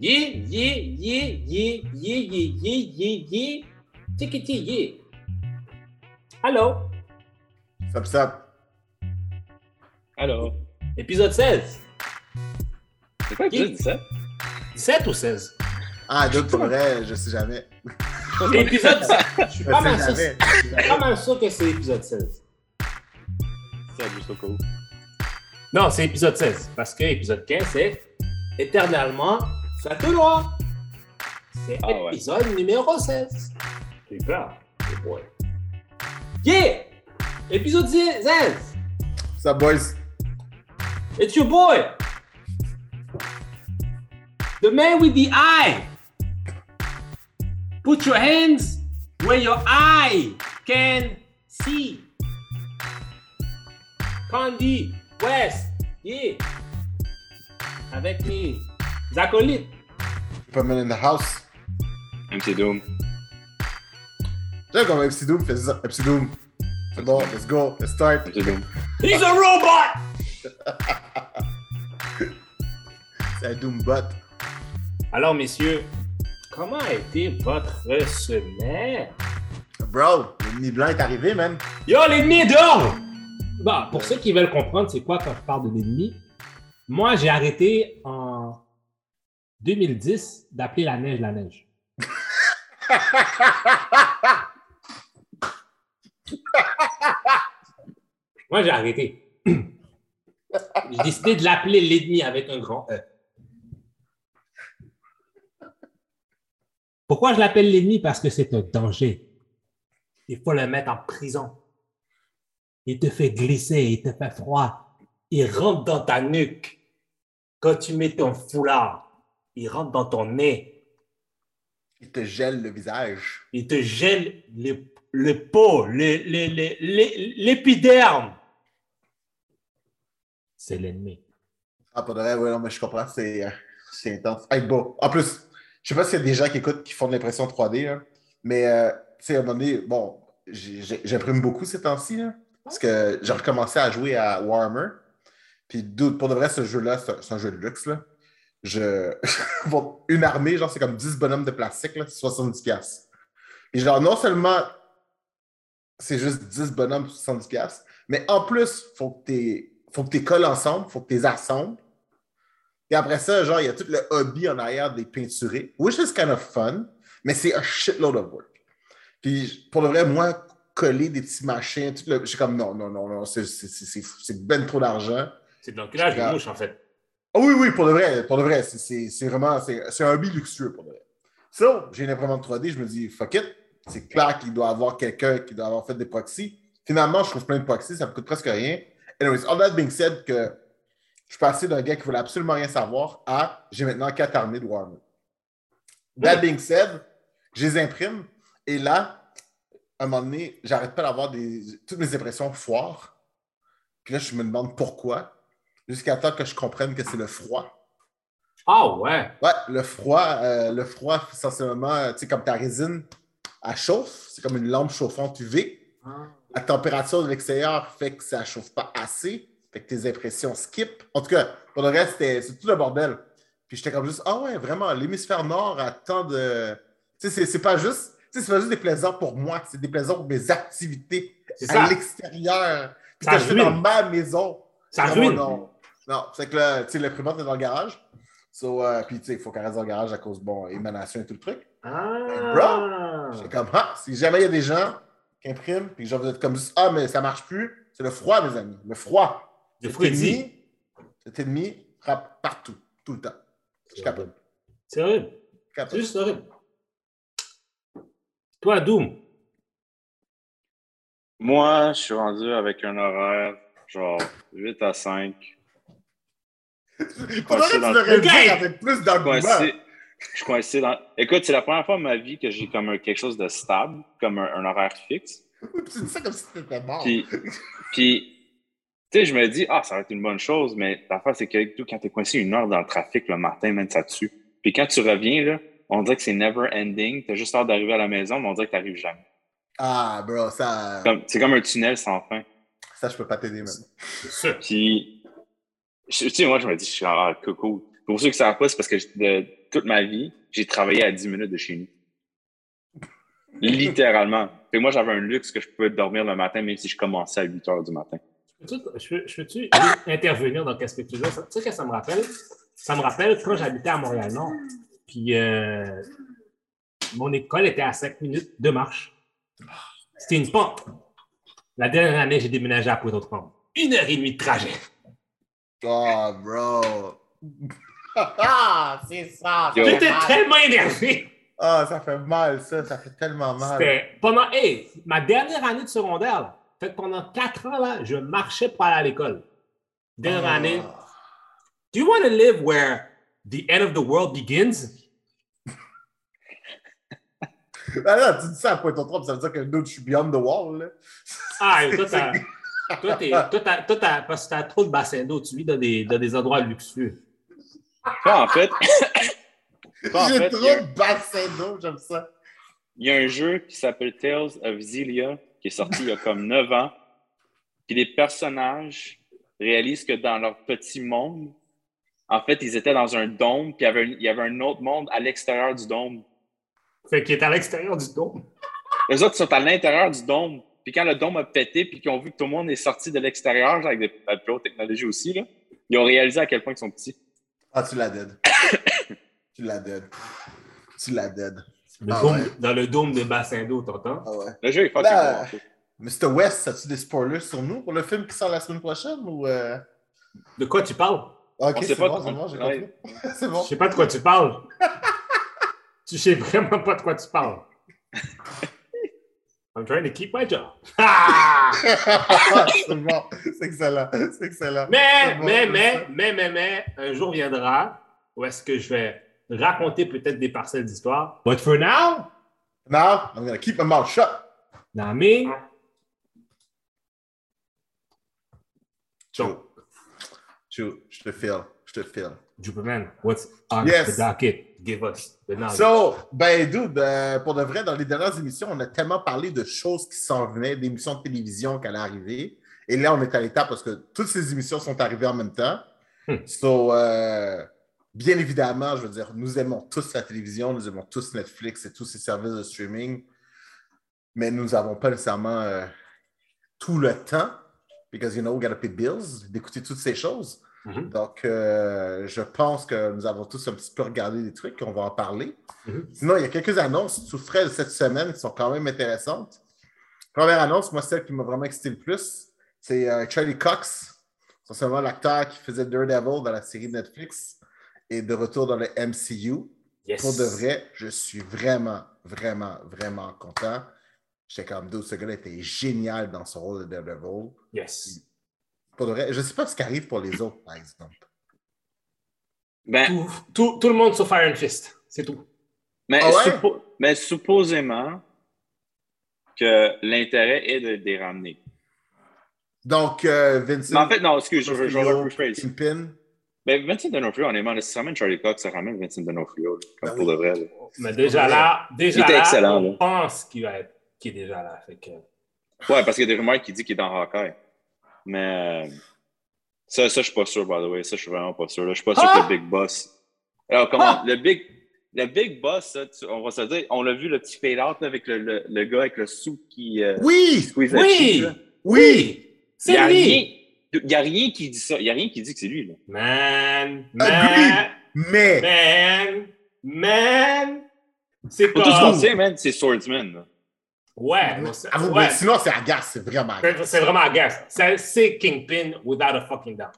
Yeah, yeah, yeah, yeah, yeah, yeah, yeah, yeah, yeah. Tickety, yeah. Allô? Sup, sup. Alors, Épisode 16. c'est quoi dis ça? 17 ou 16? Ah, d'autres, pour vrai, je sais jamais. Épisode 16. Je suis pas mal sûr, je suis pas mal sûr que c'est épisode 16. C'est juste au cas où. Non, c'est épisode 16. Parce que épisode 15, c'est éternellement ça te droit. C'est Ah ouais. épisode numéro 16. J'ai eu peur. Oh boy. Yeah! Épisode 16. Sup, boys? It's your boy. The man with the eye. Put your hands where your eye can see. Candy West. Yeah. Avec mes acolytes. Pummelin in the house. MC Doom. J'aime comme MC Doom fait ça. MC Doom. C'est bon, let's go, let's start. MC Doom. He's a robot! C'est un Doom bot. Alors, messieurs, comment a été votre semaine? Bro, l'ennemi blanc est arrivé, man. Yo, l'ennemi est dehors! Bon, pour ceux qui veulent comprendre c'est quoi quand je parle de l'ennemi, moi j'ai arrêté en 2010 d'appeler la neige la neige. moi j'ai arrêté. j'ai décidé de l'appeler l'ennemi avec un grand E. Pourquoi je l'appelle l'ennemi? Parce que c'est un danger. Il faut le mettre en prison. Il te fait glisser, il te fait froid. Il rentre dans ta nuque. Quand tu mets ton foulard, il rentre dans ton nez. Il te gèle le visage. Il te gèle le, le pot, l'épiderme. C'est l'ennemi. Ah, pas de vrai, ouais, non, mais je comprends, c'est euh, c'est intense. Hey, bon, en plus, je sais pas s'il y a des gens qui écoutent qui font de l'impression 3D, là, mais, euh, tu sais, à un moment donné, bon, j'imprime beaucoup ces temps-ci, parce que j'ai recommencé à jouer à Warhammer. Puis, pour de vrai, ce jeu-là, c'est un- un jeu de luxe, là. Je... une armée, genre, c'est comme 10 bonhommes de plastique, là, c'est 70$. piastres. Et genre, non seulement c'est juste 10 bonhommes pour 70$, piastres, mais en plus, faut que tu faut que colles ensemble, faut que tu les assembles. Et après ça, genre, il y a tout le hobby en arrière des peinturés, which is kind of fun, mais c'est un shitload of work. Puis, pour le vrai, moi, coller des petits machins, tout le... je suis comme, non, non, non, non, c'est- ben trop d'argent. C'est de l'enculage de mouche, en fait. Ah oui, oui, pour de vrai, pour de vrai, c'est- vraiment, c'est un hobby luxueux pour de vrai. Ça, j'ai une imprimante 3D, je me dis, fuck it, c'est clair qu'il doit avoir quelqu'un qui doit avoir fait des proxys. Finalement, je trouve plein de proxys, ça me coûte presque rien. Anyways, all that being said, que je suis passé d'un gars qui voulait absolument rien savoir à j'ai maintenant quatre armées de Warhammer. That being said, je les imprime et là, à un moment donné, j'arrête pas d'avoir des, toutes mes impressions foires. Puis là, je me demande pourquoi, jusqu'à temps que je comprenne que c'est le froid. Ah ouais. Ouais, le froid, euh, le froid, essentiellement, tu sais, comme ta résine, elle chauffe, c'est comme une lampe chauffante UV. La température de l'extérieur fait que ça ne chauffe pas assez, fait que tes impressions skip. En tout cas, pour le reste, c'est tout le bordel. Puis j'étais comme juste, ah ouais, vraiment, l'hémisphère nord a tant de. Tu sais, c'est- pas juste. tu sais, C'est pas juste des plaisirs pour moi, c'est des plaisirs pour mes activités à l'extérieur. Puis Ça je ruine. dans ma maison. Ça ruine. Non c'est que là, tu sais, l'imprimante est dans le garage. So, euh, puis, tu sais, il faut qu'elle reste dans le garage à cause, bon, émanation et tout le truc. Ah. J'étais comme, ah, si jamais il y a des gens qui impriment, puis que genre, vous êtes comme, juste, ah, mais ça marche plus, c'est le froid, mes amis. Le froid. Le fruity. ennemi, cet ennemi frappe partout, tout le temps. Je suis capable. C'est horrible. C'est juste horrible. Toi, Doom. Moi, je suis rendu avec un horaire genre 8 à 5. Faudrait que tu avec plus d'arguments. Je suis coincé dans. Écoute, c'est la première fois de ma vie que j'ai comme un- quelque chose de stable, comme un, un horaire fixe. Oui, puis Tu dis ça comme si t'étais mort? Puis, puis tu sais, je me dis, ah, ça va être une bonne chose, mais l'affaire, c'est que tout, quand t'es coincé une heure dans le trafic le matin, même ça tue. Puis quand tu reviens, là, on dirait que c'est never ending. T'as juste hâte d'arriver à la maison, mais on dirait que t'arrives jamais. Ah, bro, ça, Comme- C'est comme un tunnel sans fin. ça je peux pas t'aider, même. Puis, tu sais, moi, je me dis, je suis ah, coco. Pour ceux qui ne savent pas, c'est parce que de- toute ma vie, j'ai travaillé à 10 minutes de chez nous. Littéralement. Moi, j'avais un luxe que je pouvais dormir le matin, même si je commençais à 8 heures du matin. Je peux- je peux-tu intervenir dans ce que tu dis? Tu sais que ça me rappelle? Ça me rappelle quand j'habitais à Montréal-Nord. Puis euh, mon école était à 5 minutes de marche. C'était une pente. La dernière année, j'ai déménagé à Pointe-aux-Trembles. Une heure et demie de trajet. Oh, bro. ah, c'est ça. ça J'étais tellement énervé. Ah, ça fait mal, ça. Ça fait tellement mal. C'était pendant hey, ma dernière année de secondaire. là. Fait que pendant quatre ans, là, je marchais pour aller à l'école. Dernière Ah. année. Do you want to live where the end of the world begins? Ah, là, tu dis ça à Pointe-aux-Trembles, ça veut dire que nous, je suis beyond the wall, là. Ah, et toi, t'as, toi, t'es- toi, t'as- toi, t'as- parce que t'as trop de bassins d'eau, tu vis dans des, dans des endroits luxueux. Ça, en fait, ça, en J'ai fait, trop il y a- de bassins d'eau, j'aime ça. il y a un jeu qui s'appelle Tales of Xillia qui est sorti il y a comme 9 ans. Puis les personnages réalisent que dans leur petit monde, en fait, ils étaient dans un dôme, puis il y avait un, il y avait un autre monde à l'extérieur du dôme. Fait qu'il est à l'extérieur du dôme. Les autres sont à l'intérieur du dôme. Puis quand le dôme a pété, puis qu'ils ont vu que tout le monde est sorti de l'extérieur, avec des, de la plus haute technologie aussi, là, ils ont réalisé à quel point ils sont petits. Ah, tu l'as dead. tu l'as dead. Tu l'as dead. Le Ah dôme- ouais. Dans le dôme des bassins d'eau, t'entends? Ah ouais. Le jeu est Là, fucking bon. Mr. West, as-tu des spoilers sur nous pour le film qui sort la semaine prochaine ou. euh? De quoi tu parles? Ok, On sait c'est bon, c'est bon, j'ai Ouais. compris. c'est bon. Je sais pas de quoi tu parles. tu sais vraiment pas de quoi tu parles. I'm trying to keep my job. Ah! c'est bon, c'est excellent, c'est excellent. Mais, bon, mais, mais, mais, mais, mais, un jour viendra où est-ce que je vais raconter peut-être des parcelles d'histoire. But for now, Now, I'm gonna keep my mouth shut. Chou. Chou, je te file, je te file. Superman, what's on Yes. the docket? Give us the knowledge. So, ben, dude, euh, pour de vrai, dans les dernières émissions, on a tellement parlé de choses qui s'en venaient, d'émissions de télévision qui allaient arriver. Et là, on est à l'étape parce que toutes ces émissions sont arrivées en même temps. Hmm. So, euh, bien évidemment, je veux dire, nous aimons tous la télévision, nous aimons tous Netflix et tous ces services de streaming, mais nous n'avons pas nécessairement euh, tout le temps, because, you know, we gotta pay bills, d'écouter toutes ces choses. Mhm. Donc, euh, je pense que nous avons tous un petit peu regardé des trucs, on va en parler. Mhm. Sinon, il y a quelques annonces sous frais de cette semaine qui sont quand même intéressantes. Première annonce, moi, celle qui m'a vraiment excité le plus, c'est euh, Charlie Cox, essentiellement l'acteur qui faisait Daredevil dans la série Netflix et de retour dans le MCU. Yes. Pour de vrai, je suis vraiment, vraiment, vraiment content. J'étais comme, dude, ce gars-là était génial dans son rôle de Daredevil. Yes. Pour je ne sais pas ce qui arrive pour les autres, par exemple. Ben, Tout, tout, tout le monde sauf Iron Fist. C'est tout. mais, Ah ouais? suppo- mais supposément que l'intérêt est de, les ramener. Donc, euh, Vincent. Mais en fait, non, excuse, je. Mais Vincent D'Onofrio, honnêtement, ça ramène Charlie Cox, ça ramène Vincent D'Onofrio, comme Ben pour oui. de vrai. là. Mais déjà là, déjà Il était là, excellent, on là. pense qu'il va être, qu'il est déjà là. Fait que... Ouais, parce qu'il y a des rumeurs qui disent qu'il est dans Hawkeye. Mais euh, ça, ça, je suis pas sûr, by the way. Ça, je suis vraiment pas sûr. là. Je suis pas sûr Ah! que le Big Boss. Alors, comment Ah! Le Big. Le Big Boss, ça, tu- on va se dire, on l'a vu le petit fade-out là, avec le, le, le gars avec le sou qui euh, Oui! Oui! Oui! Il n'y a, C'est lui! rien- il y a rien qui dit ça. Il n'y a rien qui dit que c'est lui. Là. Man, Agree. man, Mais, man, man. C'est Pour tout ce qu'on sait, man, c'est Swordsman. là. Ouais, non, c'est- avoue, ouais. mais sinon, c'est agace, c'est vraiment agace. C'est- vraiment agace. C'est- C'est Kingpin without a fucking doubt.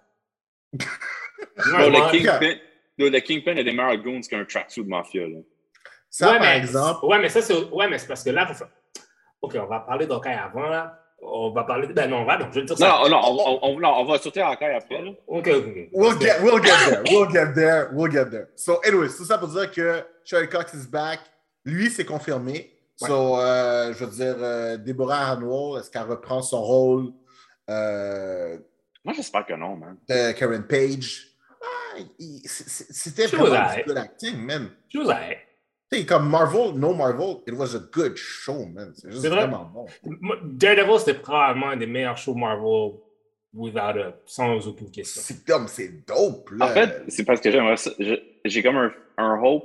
Bon, Vraiment. le, Kingpin, le, le Kingpin a des meilleurs goons qu'un tracksuit de mafia. Là. Ça, ouais, par mais, exemple, Ouais, mais ça, c'est ouais, mais c'est parce que là, faut faire- OK, on va parler d'Hawkeye avant, là. On va parler. Ben non, on va, donc, je vais dire ça. Non, non, on, on, on, non, on va sauter Hawkeye après. Là. OK, OK. we'll get, we'll get there, we'll get there, we'll get there. So, anyways, tout ça pour dire que Charlie Cox is back. Lui, c'est confirmé. So, euh, je veux dire, euh, Deborah Hanwell, est-ce qu'elle reprend son rôle euh, Moi, j'espère que non, man. de Karen Page? Ah, C'était She vraiment was du good acting, man. Tu sais, comme Marvel, no Marvel, it was a good show, man. C'est juste vrai. vraiment bon. Daredevil, c'était probablement un des meilleurs shows Marvel without a, sans aucune question. C'est comme, c'est dope, là. En fait, c'est parce que j'aimerais ça. J'ai comme un, un hope,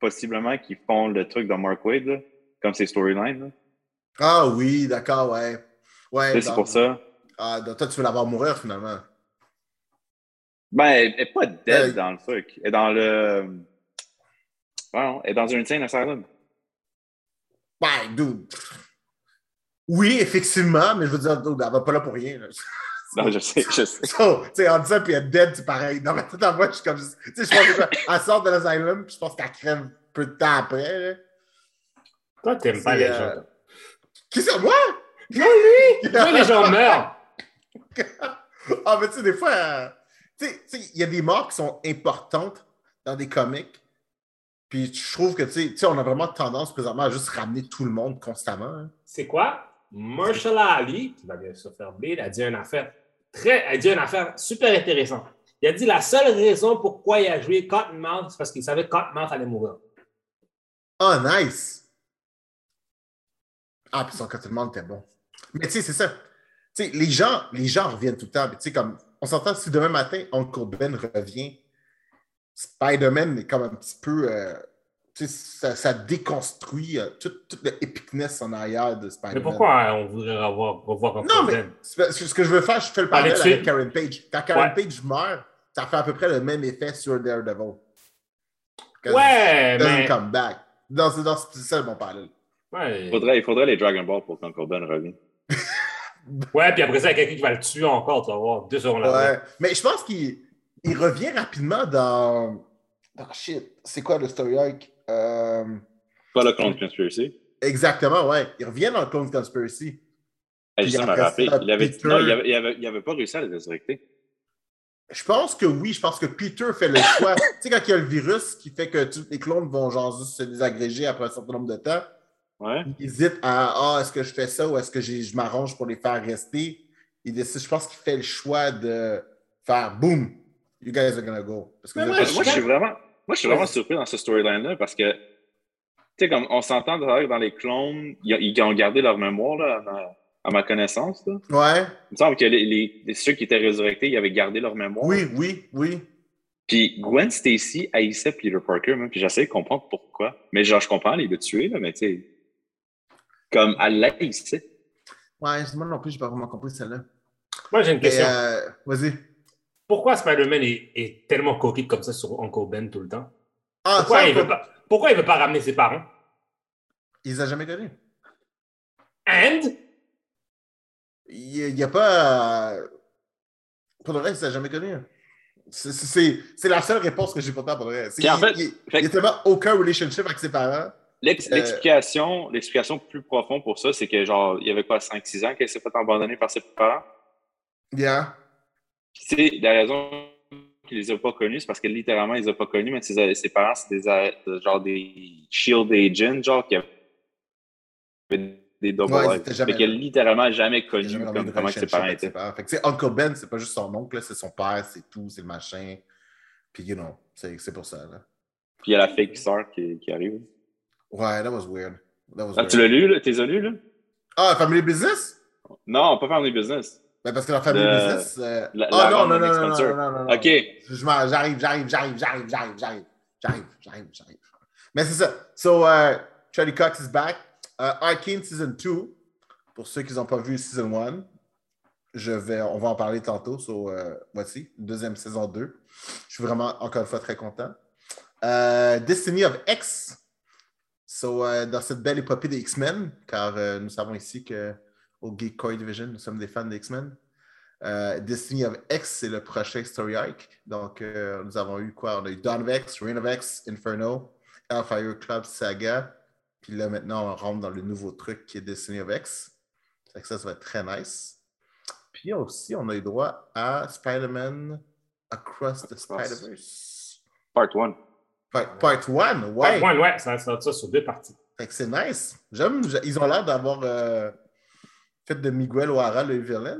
possiblement, qu'ils font le truc de Mark Wade, là, comme ses storylines. là. Ah oui, d'accord, ouais. Ouais, C'est pour ça. Ah, donc toi, tu veux la voir mourir, finalement? Ben, elle n'est pas dead Euh, dans le truc. Elle est dans le. Ouais, elle est dans un insane asylum. Ouais, dude. Oui, effectivement, mais je veux dire, dude, elle va pas là pour rien. Là. Non, je sais, je sais. So, tu sais, en disant, puis être dead, c'est pareil. Non, mais tout en moi, je suis comme. Tu sais, je pense que quoi, elle sort de l'asylum, puis je pense qu'elle crève peu de temps après. Là. Toi, t'aimes pas les euh, gens? Qui c'est, moi? Non, lui! Toi, les gens meurent. Ah, mais tu sais, des fois, euh, tu sais, il y a des morts qui sont importantes dans des comics. Puis je trouve que, tu sais, tu sais, on a vraiment tendance présentement à juste ramener tout le monde constamment. hein. C'est quoi? Marshall Ali, qui va bien se faire blade, a dit une affaire très, a dit une affaire super intéressante. Il a dit la seule raison pourquoi il a joué Cottonmouth, c'est parce qu'il savait que Cottonmouth allait mourir. Oh, nice! Ah, puis son monde était bon. Mais tu sais, c'est ça. Tu sais, les gens, les gens reviennent tout le temps. Sais, comme, on s'entend, si demain matin, Uncle Ben revient, Spider-Man est comme un petit peu. euh, ça, ça déconstruit euh, tout, tout le epicness en arrière de Spider-Man. Mais pourquoi on voudrait revoir, revoir Uncle Non, mais Ben? que ce que je veux faire, je fais le parallèle avec Karen Page. Quand Karen Ouais. Page meurt, ça fait à peu près le même effet sur Daredevil. Ouais, mais. come back. Non, c'est ça mon parallèle. Ouais. Il faudrait, il faudrait les Dragon Ball pour qu'Uncle Ben revienne. Ouais, puis après ça, il y a quelqu'un qui va le tuer encore, tu vas voir, deux secondes. Ouais. Mais je pense qu'il il revient rapidement dans. dans shit. C'est quoi le story arc? Euh, Pas le Clone Conspiracy. Exactement, ouais. Il revient dans le Clone Conspiracy. Hey, Puis ça m'a après rappelé. ça, Il avait, Peter- non, il avait, il avait, il avait pas réussi à le résurrecter. Je pense que oui, je pense que Peter fait le choix. tu sais, quand il y a le virus qui fait que tous les clones vont genre juste se désagréger après un certain nombre de temps, Ouais. il hésite à Ah, est-ce que je fais ça ou est-ce que je m'arrange pour les faire rester? Il décide, je pense qu'il fait le choix de faire boum, you guys are gonna go. Parce que moi, je Moi, je suis vraiment, moi, je suis vraiment Ouais. surpris dans ce storyline-là parce que, tu sais, comme on s'entend dans les clones, ils, ils ont gardé leur mémoire, là, à ma, à ma connaissance. Là. Ouais, Il me semble que les, les- les- ceux qui étaient résurrectés, ils avaient gardé leur mémoire. oui, oui, oui. Puis Gwen Stacy haïssait Peter Parker, même, puis j'essayais de comprendre pourquoi. Mais genre, je comprends, il l'a tué, là, mais tu sais, comme elle l'haïssait. Ouais, moi non plus, j'ai pas vraiment compris celle-là. Moi, j'ai une question. euh, vas-y. Pourquoi Spider-Man est, est tellement coquille comme ça sur Uncle Ben tout le temps? Ah, Pourquoi ça, il veut pas, pourquoi il veut pas ramener ses parents? Il les a jamais connus. And? Il n'y a pas. euh, Pour le reste, il les a jamais connus. C'est- C'est c'est la seule réponse que j'ai pour toi pour le reste. Puis en Il- fait- il fait- il n'y a tellement aucun relationship avec ses parents. Euh, L'explication l'explication plus profonde pour ça, c'est que genre, il y avait quoi, 5-6 ans qu'elle s'est fait abandonner par ses parents? Yeah. Tu sais, la raison qu'il les a pas connus, c'est parce que littéralement, il les a pas connus, mais ses, ses parents, c'est des, euh, genre des shield agents, genre, qui avaient des double Ouais, Fait là. littéralement jamais connu comme, comment ses parents étaient. Fait que, Uncle Ben, c'est pas juste son oncle, c'est son père, c'est tout, c'est le machin. Puis, you know, c'est c'est pour ça. Là. Puis il y a la fake sœur qui, qui arrive. Ouais, that was weird. That was Ah, weird. tu l'as lu, là? T'es lu, là? Ah, Family Business? Non, pas Family Business. Ben parce que la Family Le- Business. euh, la- Ah la non, non, de non, non, non, non, non, non. OK. J'arrive, j'arrive, j'arrive, j'arrive, j'arrive, j'arrive, j'arrive, j'arrive, j'arrive. Mais c'est ça. So, uh, Charlie Cox is back. Uh, Arcane Season 2. Pour ceux qui n'ont pas vu Season 1, je vais, on va en parler tantôt. So, uh, voici, deuxième saison 2. Je suis vraiment, encore une fois, très content. Uh, Destiny of X. So, uh, dans cette belle épopée des X-Men, car euh, nous savons ici que au Geek Core Division, nous sommes des fans des X-Men. Euh, Destiny of X, c'est le prochain story arc. Donc, euh, nous avons eu quoi? On a eu Dawn of X, Reign of X, Inferno, Hellfire Club Saga. Puis là, maintenant, on rentre dans le nouveau truc qui est Destiny of X. Ça, ça va être très nice. Puis aussi, on a eu droit à Spider-Man Across the Spider-Verse. Part 1. Part, part 1, ouais. Ouais, ouais, ouais, ça sort ça sur deux parties. Fait que c'est nice. J'aime, j'a- ils ont l'air d'avoir euh, fait de Miguel O'Hara le villain.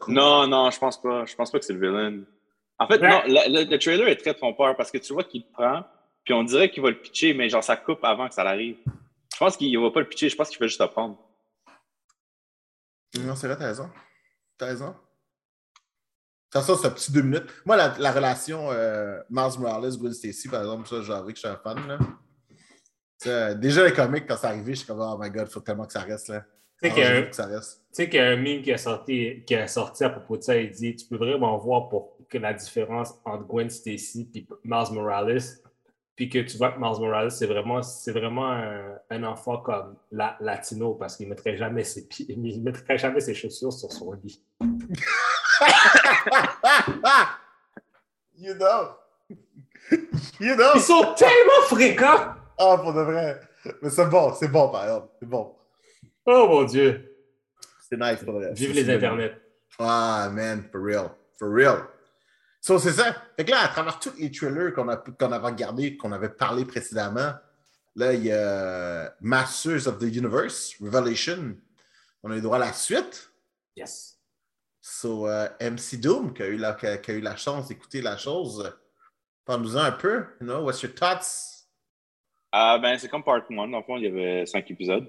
Cool. Non, non, je pense pas. Je pense pas que c'est le villain. En fait, Ouais. non, le, le- le trailer est très trompeur parce que tu vois qu'il le prend, puis on dirait qu'il va le pitcher, mais genre ça coupe avant que ça l'arrive. Je pense qu'il va pas le pitcher, je pense qu'il va juste le prendre. Non, c'est vrai, t'as raison. T'as raison. Façon, c'est un petit deux minutes. Moi, la, la relation euh, Miles Morales, Gwen Stacy, par exemple, ça, j'avoue que je suis un fan. Là. Déjà, les comics, quand c'est arrivé, je suis comme, oh my god, il faut tellement que ça reste là. Tu sais Ah, qu'il y a un- ça meme qui a, sorti, qui a sorti à propos de ça, il dit Tu peux vraiment voir pour que la différence entre Gwen Stacy et Miles Morales, puis que tu vois que Miles Morales, c'est vraiment, c'est vraiment un, un enfant comme la, latino parce qu'il ne mettrait jamais ses pieds, il mettrait jamais ses chaussures sur son lit. you know! you know! Ils sont tellement fréquents! Ah, pour de vrai! Mais c'est bon, c'est bon, par exemple. C'est bon. Oh mon Dieu! C'est nice, pour de vrai. Vive les internets. Ah, man, for real. For real. So, c'est ça. Fait que là, à travers tous les trailers qu'on a, qu'on avait regardés, qu'on avait parlé précédemment, là, il y a Masters of the Universe, Revelation. On a eu droit à la suite. Yes. So, euh, MC Doom, qui a, eu la, qui a- qui a eu la chance d'écouter la chose, parle-nous-en un peu. You know, what's your thoughts? Ah, ben, c'est comme Part 1. Dans le fond, il y avait cinq épisodes.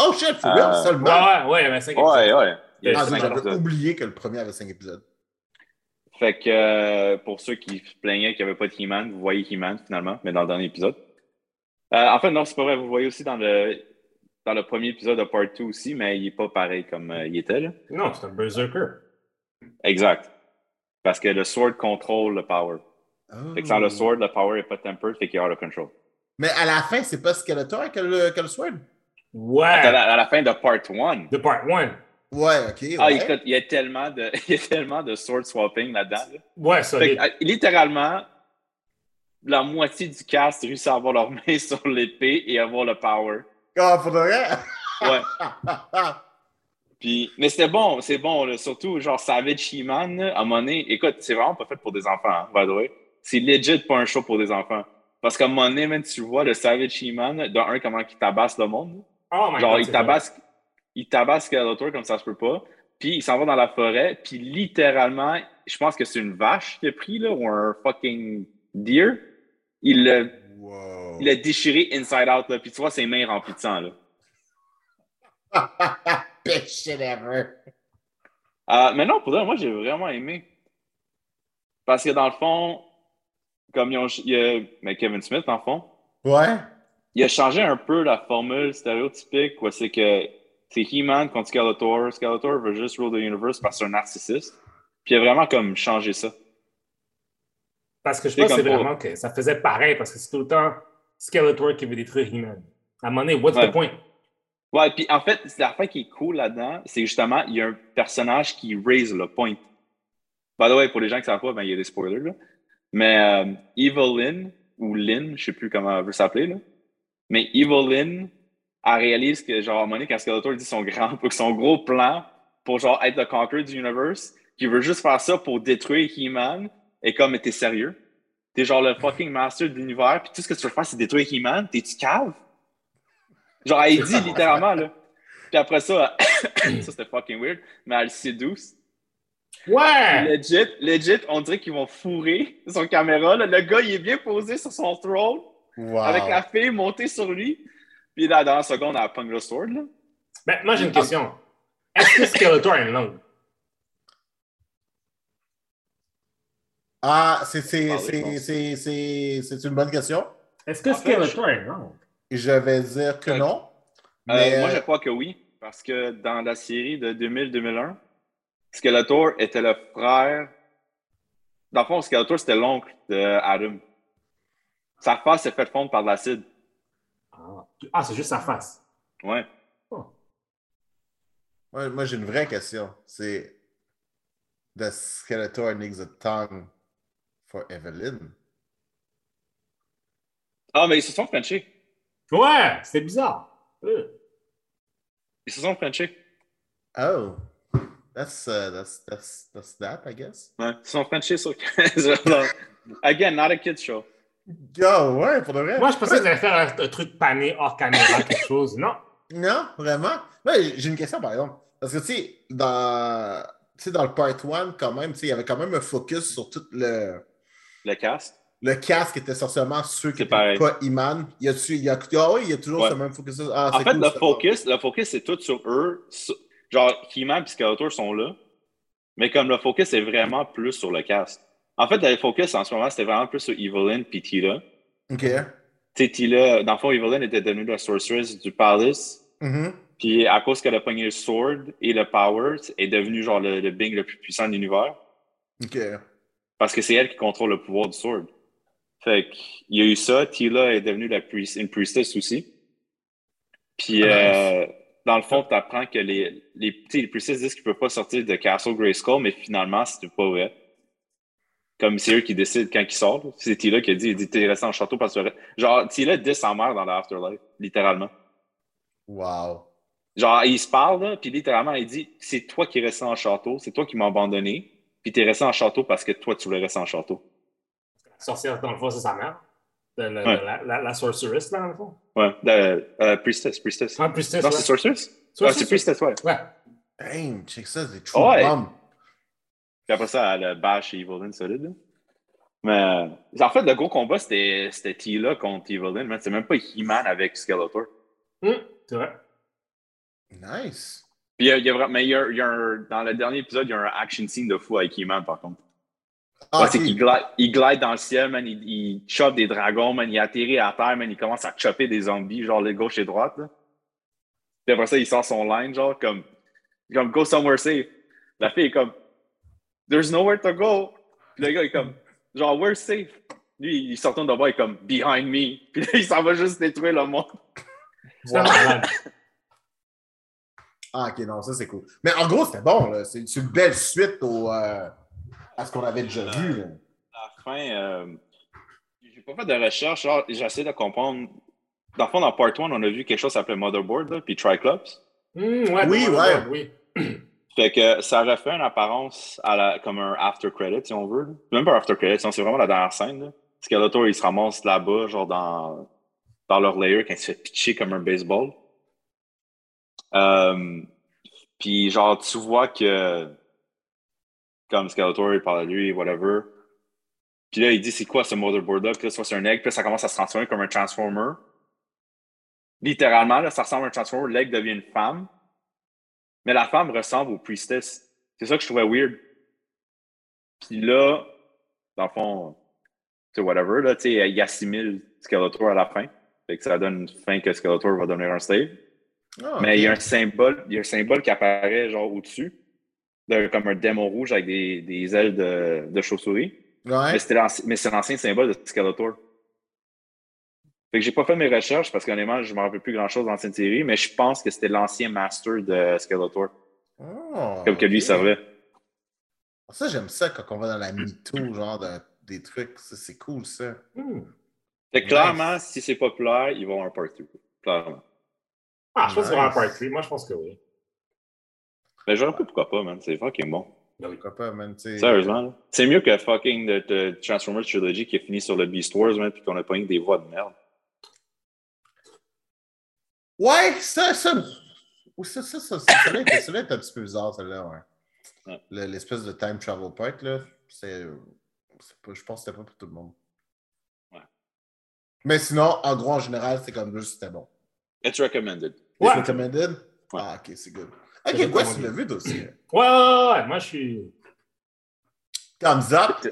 Oh shit, for real, Euh, seulement? Ouais, ouais, ouais, il y avait cinq Ouais, épisodes. ouais. Il y Ah, avait dude, cinq j'avais épisodes. oublié que le premier avait cinq épisodes. Fait que euh, pour ceux qui se plaignaient qu'il n'y avait pas de He-Man, vous voyez He-Man finalement, mais dans le dernier épisode. Euh, en fait, non, c'est pas vrai. Vous voyez aussi dans le, dans le premier épisode de Part 2 aussi, mais il n'est pas pareil comme euh, il était. Là. Non, c'est un berserker. Exact. Parce que le sword contrôle le power. Fait que sans Oh. le sword, le power n'est pas tempered, fait qu'il est out of control. Mais à la fin, c'est pas Skeletor qui a le, qui a le sword? Ouais! À la, à la fin de Part 1, De part one. Ouais, ok. ah, écoute, il y a tellement de, il y a tellement de sword swapping là-dedans. là. Ouais, Fait solide. que, euh, littéralement, la moitié du cast réussit à avoir leur main sur l'épée et avoir le power. Ah, pour de vrai? Ouais. Puis, mais c'était bon, c'est bon, là. surtout genre Savage He-Man, à un moment donné, écoute, c'est vraiment pas fait pour des enfants, hein, by the way. C'est legit pas un show pour des enfants. Parce qu'à un moment donné, man, tu vois le Savage He-Man, de un, comment il tabasse le monde. Oh my Genre, God, il tabasse, il tabasse Skeletor comme ça se peut pas. Puis, il s'en va dans la forêt, puis littéralement, je pense que c'est une vache qu'il a pris, là, ou un fucking deer. Il l'a wow. Il l'a déchiré inside out, là, puis tu vois ses mains remplies de sang, là. Shit ever. Euh, mais non, pour dire, moi, j'ai vraiment aimé. Parce que dans le fond, comme ils ont, il y a mais Kevin Smith, dans le fond, Ouais. il a changé un peu la formule stéréotypique où c'est que c'est He-Man contre Skeletor. Skeletor veut juste rule the universe parce que c'est un narcissiste. Puis il a vraiment comme changé ça. Parce que je pense que c'est vraiment que ça faisait pareil parce que c'est tout le temps Skeletor qui veut détruire He-Man. À un moment donné, what's Ouais. the point? Ouais, puis en fait, la fin qui est cool là-dedans, c'est justement, il y a un personnage qui raise le point. By the way, pour les gens qui ne savent pas, ben, il y a des spoilers, là. Mais euh, Evil Lynn, ou Lynn, je sais plus comment elle veut s'appeler, là. Mais Evil Lynn, elle réalise que, genre, à un moment donné, quand Skeletor dit son grand, son gros plan pour, genre, être le conqueror du universe, qu'il veut juste faire ça pour détruire He-Man, et comme, t'es sérieux? T'es genre le fucking master de l'univers, puis tout ce que tu veux faire, c'est détruire He-Man? T'es-tu cave? Genre, elle dit littéralement, là. Puis après ça, ça c'était fucking weird, mais elle le séduce. Ouais! Legit, legit, on dirait qu'ils vont fourrer son caméra. là. Le gars, il est bien posé sur son throne, Wow. avec la fille montée sur lui. Puis là, dans la seconde, elle pogne le sword, là. Ben, moi, j'ai une question. Est-ce que Skeletor a une Ah, c'est c'est- Parlez, c'est- bon. c'est- c'est- c'est une bonne question. Est-ce que Skeletor une langue? Je vais dire que Euh, non. Euh, Mais, moi, je crois que oui, parce que dans la série de 2000-2001, Skeletor était le frère. Dans le fond, Skeletor, c'était l'oncle de Adam. Sa face s'est fait fondre par de l'acide. Ah, Ah, c'est juste sa face. Ouais. Oh. moi, moi, j'ai une vraie question. C'est Does Skeletor needs a tongue? For Evelyn? Ah, mais ils se sont frenchés. Ouais, c'est bizarre. Euh. Ils se sont frenchés. Oh. That's, uh, that's, that's, that's that, I guess. Ouais. Ils se sont frenchés sur 15 heures. Again, not a kid's show. Yo, ouais, pour de vrai. Moi, je pensais qu'ils allaient faire un, un truc pané hors caméra, quelque chose. Non. Non, vraiment. Ouais, j'ai une question par exemple. Parce que tu sais, dans, tu sais, dans le part 1, quand même, tu sais, il y avait quand même un focus sur tout le, Le cast. le cast qui était essentiellement ceux qui C'est étaient pareil. pas Iman. Il y a, il y a, ah oui, il y a toujours Ouais. ce même focus. Ah, En fait, cool, le focus, le focus, c'est tout sur eux. Sur- Genre, He-Man et Skeletor sont là. Mais comme le focus est vraiment plus sur le cast. En fait, le focus en ce moment, c'était vraiment plus sur Evelyn puis Tila. OK. Tu sais, Tila, dans le fond, Evelyn était devenue la sorceress du palace. Mhm. Puis à cause qu'elle a pogné le sword et le power, est devenue genre le, le Bing le plus puissant de l'univers. OK. Parce que c'est elle qui contrôle le pouvoir du sword. Fait qu'il y a eu ça. Tila est devenue la priest- une priestess aussi. Puis, Ah, euh, dans le fond, tu apprends que les, les, les priestesses disent qu'ils ne peuvent pas sortir de Castle Grayskull, mais finalement, c'est pas vrai. Comme c'est eux qui décident quand ils sortent. C'est Tila qui a dit, il dit, t'es resté en château parce que... Genre, Tila dit sa mère dans l'Afterlife, littéralement. Wow. Genre, il se parle, là, puis littéralement, il dit C'est toi qui es resté en château, c'est toi qui m'as abandonné, puis t'es resté en château parce que toi, tu voulais rester en château. La sorcière, dans le fond, c'est sa mère. Le- le- Ouais. la, la, la sorceress, là, dans le fond. Ouais, euh, euh, Priestess, Priestess. Ah, priestess, non, ouais. c'est Sorceress? Ah, Sorceress, c'est Priestess, ouais. Ouais. Damn, check ça, c'est true Ouais. bomb. Puis après ça, elle a bash Evelyn solide. là. Mais euh, en fait, le gros combat, c'était c'était Tila contre Evelyn. C'est même pas He-Man avec Skeletor. Hum, c'est vrai. Nice. Puis il y a, il y a vraiment- mais il y a, il y a un- dans le dernier épisode, il y a un action scene de fou avec He-Man, par contre. Ah, Ouais, qu'il glide, il glide dans le ciel, man, il, il chope des dragons, man, il atterrit à terre, man, il commence à chopper des zombies, genre les gauche et droite. Là. Puis après ça, il sort son line, genre comme, comme Go somewhere safe. La fille est comme There's nowhere to go. Puis le gars est comme genre Where's safe? Lui, il sort de bas, il est comme Behind me. Puis là, il s'en va juste détruire le monde. Ah, ok, non, ça c'est cool. Mais en gros, c'était bon, là. C'est une belle suite au, euh, à ce qu'on avait déjà vu. Là. À la fin, euh, j'ai pas fait de recherche, genre j'essaie de comprendre. Dans le fond, dans Part 1, on a vu quelque chose qui s'appelait Motherboard, là, puis Triclops. Hum, ouais, Oui, ouais. Oui. Fait que ça refait une apparence à la, comme un after credit, si on veut. là. Même pas un after credit, sinon c'est vraiment la dernière scène. Là. Skeletor, il se ramasse là-bas, genre dans, dans leur layer, quand il se fait pitcher comme un baseball. Euh, Puis genre, tu vois que comme Skeletor, il parle à lui, whatever. Puis là, il dit c'est quoi ce motherboard-là? Puis là, soit c'est un egg, puis ça commence à se transformer comme un transformer. Littéralement, là, ça ressemble à un transformer, l'egg devient une femme. Mais la femme ressemble au priestess. C'est ça que je trouvais weird. Puis là, dans le fond, tu sais, whatever, là, tu sais, il assimile Skeletor à la fin. Fait que ça donne une fin que Skeletor va devenir un slave. Ah, Mais il y a un symbole, il y a un symbole qui apparaît genre au-dessus, de- comme un démon rouge avec des, des ailes de, de chauve-souris. Ouais. Mais c'est l'ancien symbole de Skeletor. Fait que j'ai pas fait mes recherches parce qu'honnêtement, je me rappelle plus grand-chose de l'ancienne série, mais je pense que c'était l'ancien master de Skeletor, Ah, comme que lui servait. Ça, j'aime ça quand on va dans la MeToo, genre de- des trucs. C'est cool, ça. Fait que clairement, si c'est populaire, ils vont avoir un part 2. Clairement. Ah, je pense qu'il va y avoir un Nice. part 3. Moi, je pense que oui. Mais j'aurais pas pourquoi pas, man. C'est fucking bon. Pourquoi pas, man, tu sais. Sérieusement, là. C'est mieux que fucking the, the Transformers Trilogy qui a fini sur le Beast Wars, man, puis qu'on a pas eu des voix de merde. Ouais, ça, ça. ou Ça, ça, ça, ça, celui-là était un petit peu bizarre, celui-là, ouais. Ouais. Le- L'espèce de time travel park, là, c'est. c'est Je pense que c'était pas pour tout le monde. Ouais. Mais sinon, en gros, en général, c'est comme juste, c'était bon. It's recommended. Ouais. It's recommended? Ouais. Ah, ok, c'est good. Ok, quoi, tu l'as vu, toi aussi? Ouais, ouais, ouais, ouais. Moi, je suis. Thumbs up?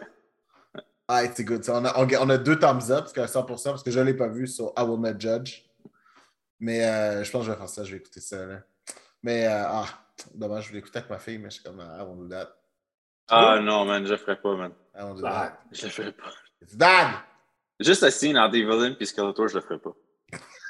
Ah, c'est good. On a, on, on a deux thumbs up, parce qu'à 100%, parce que je ne l'ai pas vu sur I Will Not Judge. Mais euh, je pense que je vais faire ça, je vais écouter ça. Là. Mais, euh, ah, dommage, je voulais écouter avec ma fille, mais je suis comme, I won't do that. Ah non, man, je le ferais pas, man. I won't do Ah, that. Je le ferais pas. It's bad! Juste la scene entre Evelyn et Skeletor, je le ferais pas.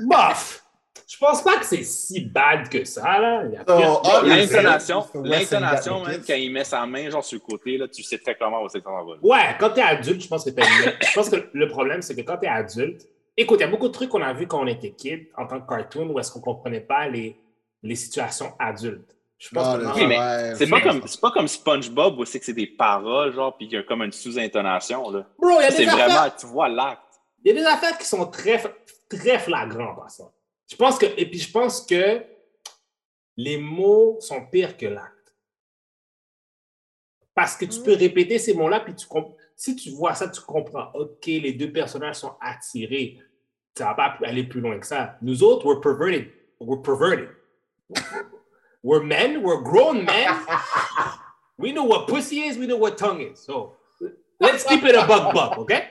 Bof! Je pense pas que c'est si bad que ça, là. Ah, L'intonation, c'est l'intonation, man, quand il met sa main genre sur le côté, là, tu sais très clairement où c'est que ça va. Ouais, quand t'es adulte, je pense que t'as une- Je pense que le problème, c'est que quand t'es adulte, écoute, il y a beaucoup de trucs qu'on a vus quand on était kid en tant que cartoon où est-ce qu'on comprenait pas les, les situations adultes. Je pense Ah, que le- non. Oui, mais ouais, C'est pas, ça, comme, c'est pas comme SpongeBob où c'est que c'est des paroles, genre, puis il y a comme une sous-intonation, là. Bro, il y a C'est des affaires. vraiment, tu vois l'acte. Il y a des affaires qui sont très, très flagrantes à ça. Je pense que, et puis je pense que les mots sont pires que l'acte. Parce que tu peux répéter ces mots-là, puis tu si tu vois ça, tu comprends, OK, les deux personnages sont attirés. Ça va pas aller plus loin que ça. Nous autres, we're perverted. We're perverted. We're men, we're grown men. We know what pussy is, we know what tongue is. So let's keep it a bug buck, okay?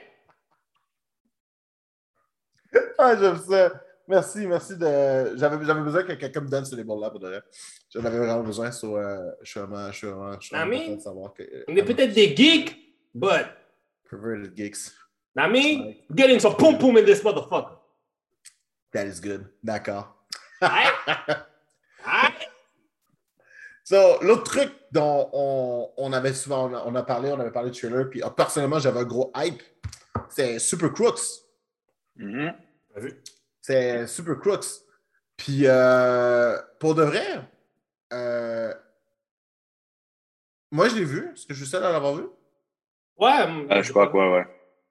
Ah, j'aime ça. Merci, merci de. J'avais, j'avais besoin que quelqu'un me donne ce label-là pour de vrai. J'en avais vraiment besoin. sur euh, je suis vraiment, je suis vraiment, je suis vraiment content de savoir que. On est peut-être des geeks, but Perverted geeks. I mean, getting some pum pum in this motherfucker. That is good. D'accord. So, l'autre truc dont on, on avait souvent on a, on a parlé, on avait parlé de trailer, puis ah, personnellement, j'avais un gros hype. C'est Super Crooks. Mhm. Vas-y. C'est Super Crooks. Puis, euh, pour de vrai, euh, moi, je l'ai vu. Est-ce que je suis seul à l'avoir vu? Ouais. Ah, je crois que ouais, ouais.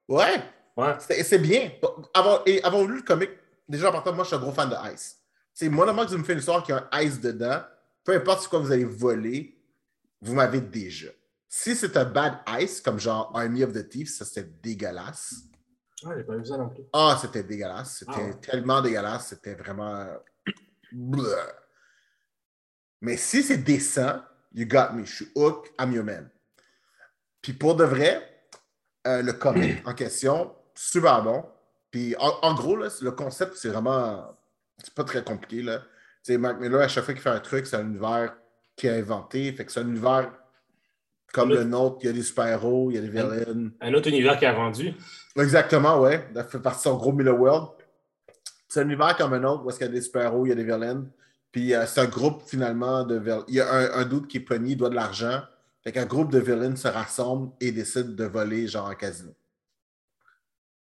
Ouais. Ouais. C'est c'est bien. Avant, et avant lu le comic, déjà, en partant, moi, je suis un gros fan de Ice. C'est moi, normalement, que tu me fais une histoire qui a un Ice dedans, peu importe ce quoi vous allez voler, vous m'avez déjà. Si c'est un bad Ice, comme genre Army of the Thieves, ça c'était dégueulasse. Ouais, j'ai pas vu ça non plus. Ah, c'était dégueulasse. C'était Ah ouais. tellement dégueulasse. C'était vraiment. Mais si c'est décent, you got me. Je suis hook, I'm your man. Puis pour de vrai, euh, le comic en question, super bon. Puis en, en gros, là, le concept, c'est vraiment. C'est pas très compliqué. Là. Tu sais, Mark Miller, à chaque fois qu'il fait un truc, c'est un univers qu'il a inventé. Fait que c'est un univers comme Le- nôtre. Il y a des super-héros, il y a des villains. Un autre univers qui a vendu. Exactement, ouais. Ça fait partie de son gros Miller World. C'est un univers comme un autre où est-ce qu'il y a des super-héros, il y a des villains. Puis euh, c'est un groupe finalement de villains. Il y a un, un doute qui est pogné, il doit de l'argent. Fait qu'un groupe de villains se rassemble et décide de voler genre un casino.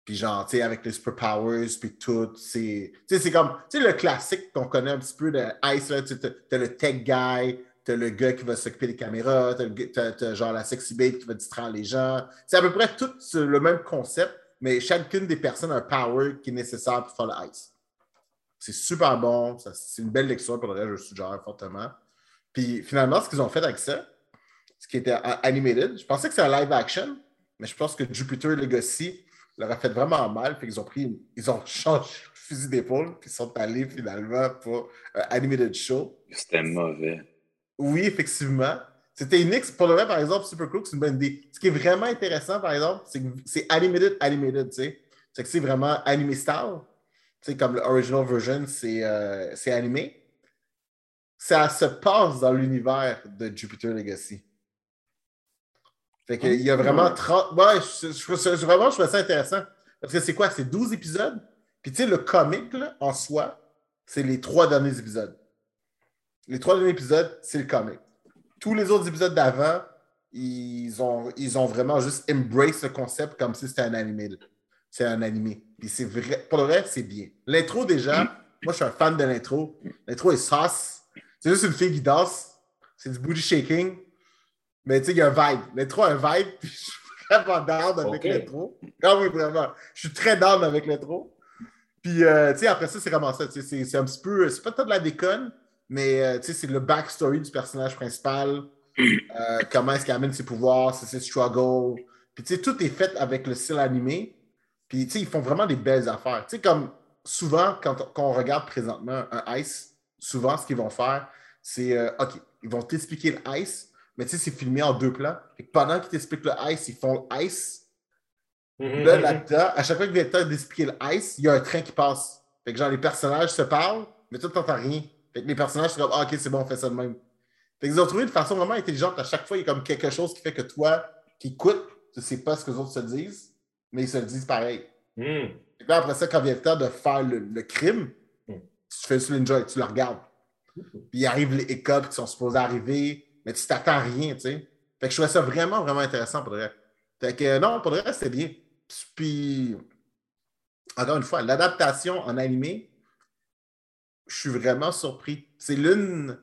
Puis genre, tu sais, avec les superpowers, puis tout, c'est... Tu sais, c'est comme... Tu sais, le classique qu'on connaît un petit peu de Ice, là, tu t'as le tech guy, t'as le gars qui va s'occuper des caméras, t'as, genre la sexy babe qui va distraire les gens. C'est à peu près tout le même concept, mais chacune des personnes a un power qui est nécessaire pour faire le Ice. C'est super bon, c'est une belle lecture, pour le reste, je le suggère fortement. Puis finalement, ce qu'ils ont fait avec ça, ce qui était animated, je pensais que c'était un live action, mais je pense que Jupiter Legacy leur a fait vraiment mal. Fait qu'ils ont pris, ils ont changé le fusil d'épaule, puis ils sont allés finalement pour un animated show. C'était mauvais. Oui, effectivement. C'était unique. Pour le vrai, par exemple, Super Crook, c'est une bonne idée. Ce qui est vraiment intéressant, par exemple, c'est que c'est animated, animated, tu sais. C'est que c'est vraiment animé style. Tu sais, comme le original version, c'est euh, c'est animé. Ça se passe dans l'univers de Jupiter Legacy. Fait qu'il y a vraiment 30. Ouais, je, je, je- je- vraiment, je trouve ça intéressant. Parce que c'est quoi? C'est 12 épisodes. Puis tu sais, le comic, là, en soi, c'est les trois derniers épisodes. Les trois derniers épisodes, c'est le comic. Tous les autres épisodes d'avant, ils ont, ils ont vraiment juste embrace le concept comme si c'était un animé. C'est un animé. Puis c'est vrai. Pour le vrai, c'est bien. L'intro, déjà, moi, je suis un fan de l'intro. L'intro est sauce. C'est juste une fille qui danse. C'est du booty shaking. Mais tu sais, il y a un vibe. L'intro a un vibe. Puis je suis vraiment down avec l'intro. Ah oui, vraiment. Je suis très down avec l'intro. Puis, euh, tu sais, après ça, c'est vraiment ça. c'est un petit peu. C'est pas tant de la déconne, mais euh, c'est le backstory du personnage principal. Euh, comment est-ce qu'il amène ses pouvoirs, c'est ses struggles. Puis, tu sais, tout est fait avec le style animé. Puis, tu sais, ils font vraiment des belles affaires. Tu sais, comme souvent, quand, on- quand on regarde présentement un Ice, souvent, ce qu'ils vont faire, c'est euh, OK, ils vont t'expliquer le Ice, mais tu sais, c'est filmé en deux plans. Que pendant qu'ils t'expliquent le Ice, ils font le Ice. Là, là-dedans, à chaque fois qu'il vient le temps d'expliquer le ice, il y a un train qui passe. Fait que genre, les personnages se parlent, mais toi, t'entends rien. Fait que les personnages sont comme, ah, ok, c'est bon, on fait ça de même. Fait qu'ils ont trouvé une façon vraiment intelligente. À chaque fois, il y a comme quelque chose qui fait que toi, qui écoutes, tu sais pas ce que les autres se disent, mais ils se le disent pareil. Que là, après ça, quand vient le temps de faire le, le crime, Mm. tu fais juste l'enjoy, tu le regardes. Puis il arrive les hiccups qui sont supposés arriver, mais tu t'attends à rien, tu sais. Fait que je trouvais ça vraiment, vraiment intéressant pour le reste. Fait que non, pour le reste, c'était bien. Puis, encore une fois, l'adaptation en animé, je suis vraiment surpris. C'est l'une.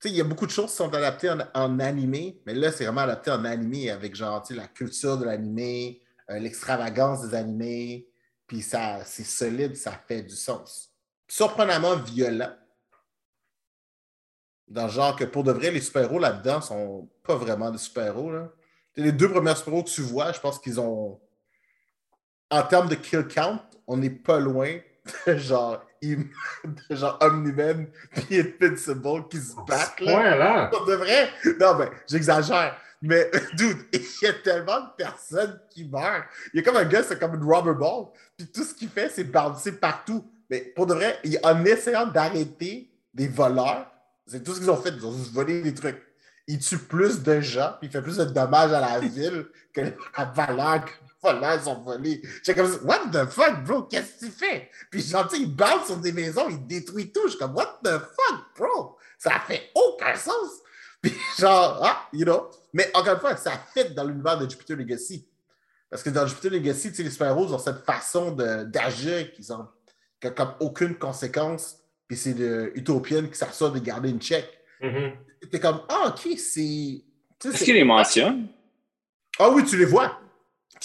Tu sais, il y a beaucoup de choses qui sont adaptées en, en animé, mais là, c'est vraiment adapté en animé avec genre, la culture de l'animé, euh, l'extravagance des animés, puis ça, c'est solide, ça fait du sens. Surprenamment violent. Dans le genre que pour de vrai, les super-héros là-dedans sont pas vraiment des super-héros. Les deux premiers super-héros que tu vois, je pense qu'ils ont. En termes de kill count, on n'est pas loin. genre, il- de genre Omni-Man puis Invincible qui se battent. là. Ouais, là. Pour de vrai? Non, mais j'exagère. Mais, dude, il y a tellement de personnes qui meurent. Il y a comme un gars, c'est comme une rubber ball. Puis tout ce qu'il fait, c'est bouncer partout. Mais pour de vrai, il- en essayant d'arrêter des voleurs, c'est tout ce qu'ils ont fait. Ils ont juste volé des trucs. Il tue plus de gens, puis il fait plus de dommages à la ville que la valeur que voleurs ont volé. J'étais comme, what the fuck, bro? Qu'est-ce que tu fais? Puis genre, tu sais, il bounce sur des maisons, il détruit tout. Je suis comme, what the fuck, bro? Ça fait aucun sens. Puis genre, ah, you know. Mais encore une fois, ça fit dans l'univers de Jupiter Legacy. Parce que dans Jupiter Legacy, tu sais, les super-héros ont cette façon de- d'agir qui ont qui a comme aucune conséquence. Puis c'est l'utopienne qui s'assure de garder une check. Mhm. T'es comme, ah, ok, c'est. Est-ce qu'il les mentionne? Ah oui, tu les vois.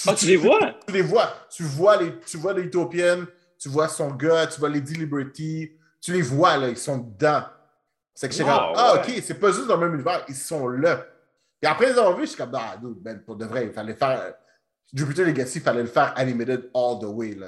Ah, tu les vois? Tu les vois. Tu vois les, tu vois l'utopienne, tu vois son gars, tu vois Lady Liberty. Tu les vois, là, ils sont dedans. C'est que je suis Wow, comme, ah, ouais. ok, c'est pas juste dans le même univers, ils sont là. Et après, ils ont vu, je suis comme, ah, dude, ben, pour de vrai, il fallait faire. Jupiter Legacy, il fallait le faire animated all the way, là.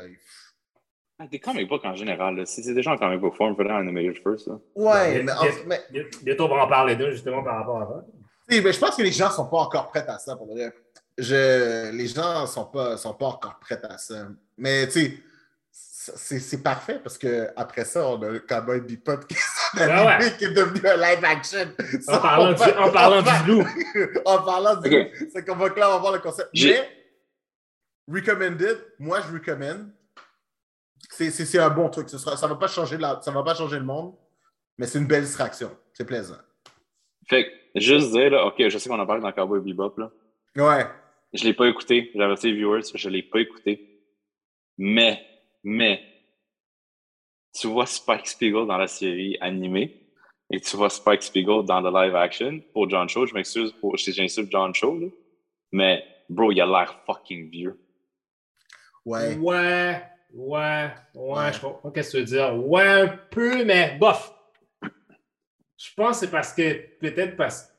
Ah, Des comic books en général, là. si c'est déjà en comic book form, il faudrait en animated first. Là. Ouais, Ouais, mais, Bientôt, on va en parler d'eux, justement, par rapport à ça. sais, mais je pense que les gens sont pas encore prêts à ça, pour vrai. Je, les gens sont pas, sont pas encore prêts à ça. Mais, tu sais, c'est c'est parfait parce que après ça, on a quand même Bebop qui, est Ah ouais. qui est devenu un live action. Ça, En parlant, du, va- en parlant on va- du loup. en parlant du Ok. c'est qu'on va clairement voir le concept. J'ai- Mais, recommended, moi je recommande. C'est- C'est c'est un bon truc. Ce sera, ça ne va, pas changer la- ça va pas changer le monde, mais c'est une belle distraction. C'est plaisant. Fait que, juste dire, là, OK, je sais qu'on en parle dans Cowboy Bebop, là. Ouais. Je l'ai pas écouté. J'avais dit viewers, je l'ai pas écouté. Mais, mais, tu vois Spike Spiegel dans la série animée et tu vois Spike Spiegel dans le live action pour John Cho. Je m'excuse pour si j'insulte John Cho, là. Mais, bro, il a l'air fucking vieux. Ouais. Ouais, ouais, ouais, Ouais. je comprends qu'est-ce que tu veux dire. Ouais, un peu, mais bof. Je pense que c'est parce que, peut-être parce que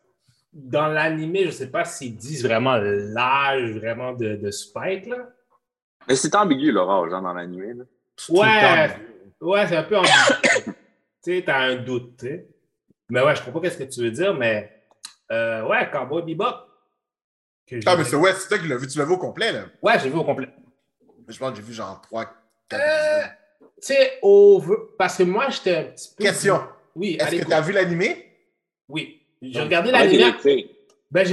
dans l'animé, je sais pas s'ils disent vraiment l'âge vraiment de, de Spike, là. Mais c'est ambigu, l'orage, hein, dans l'animé, Ouais, ouais, c'est un peu ambigu. tu sais, t'as un doute, tu sais. Mais ouais, je comprends qu'est-ce que tu veux dire, mais euh, ouais, Cowboy Bebop. Ah, mais c'est ouais, c'est toi qui l'as vu. Tu l'as vu au complet, là. Ouais, j'ai vu au complet. Je pense que j'ai vu genre 3, 4 Euh, tu sais, au... parce que moi, j'étais un petit peu. Question. Oui, Est-ce que tu as vu l'animé? Oui. J'ai regardé l'anime. Ben,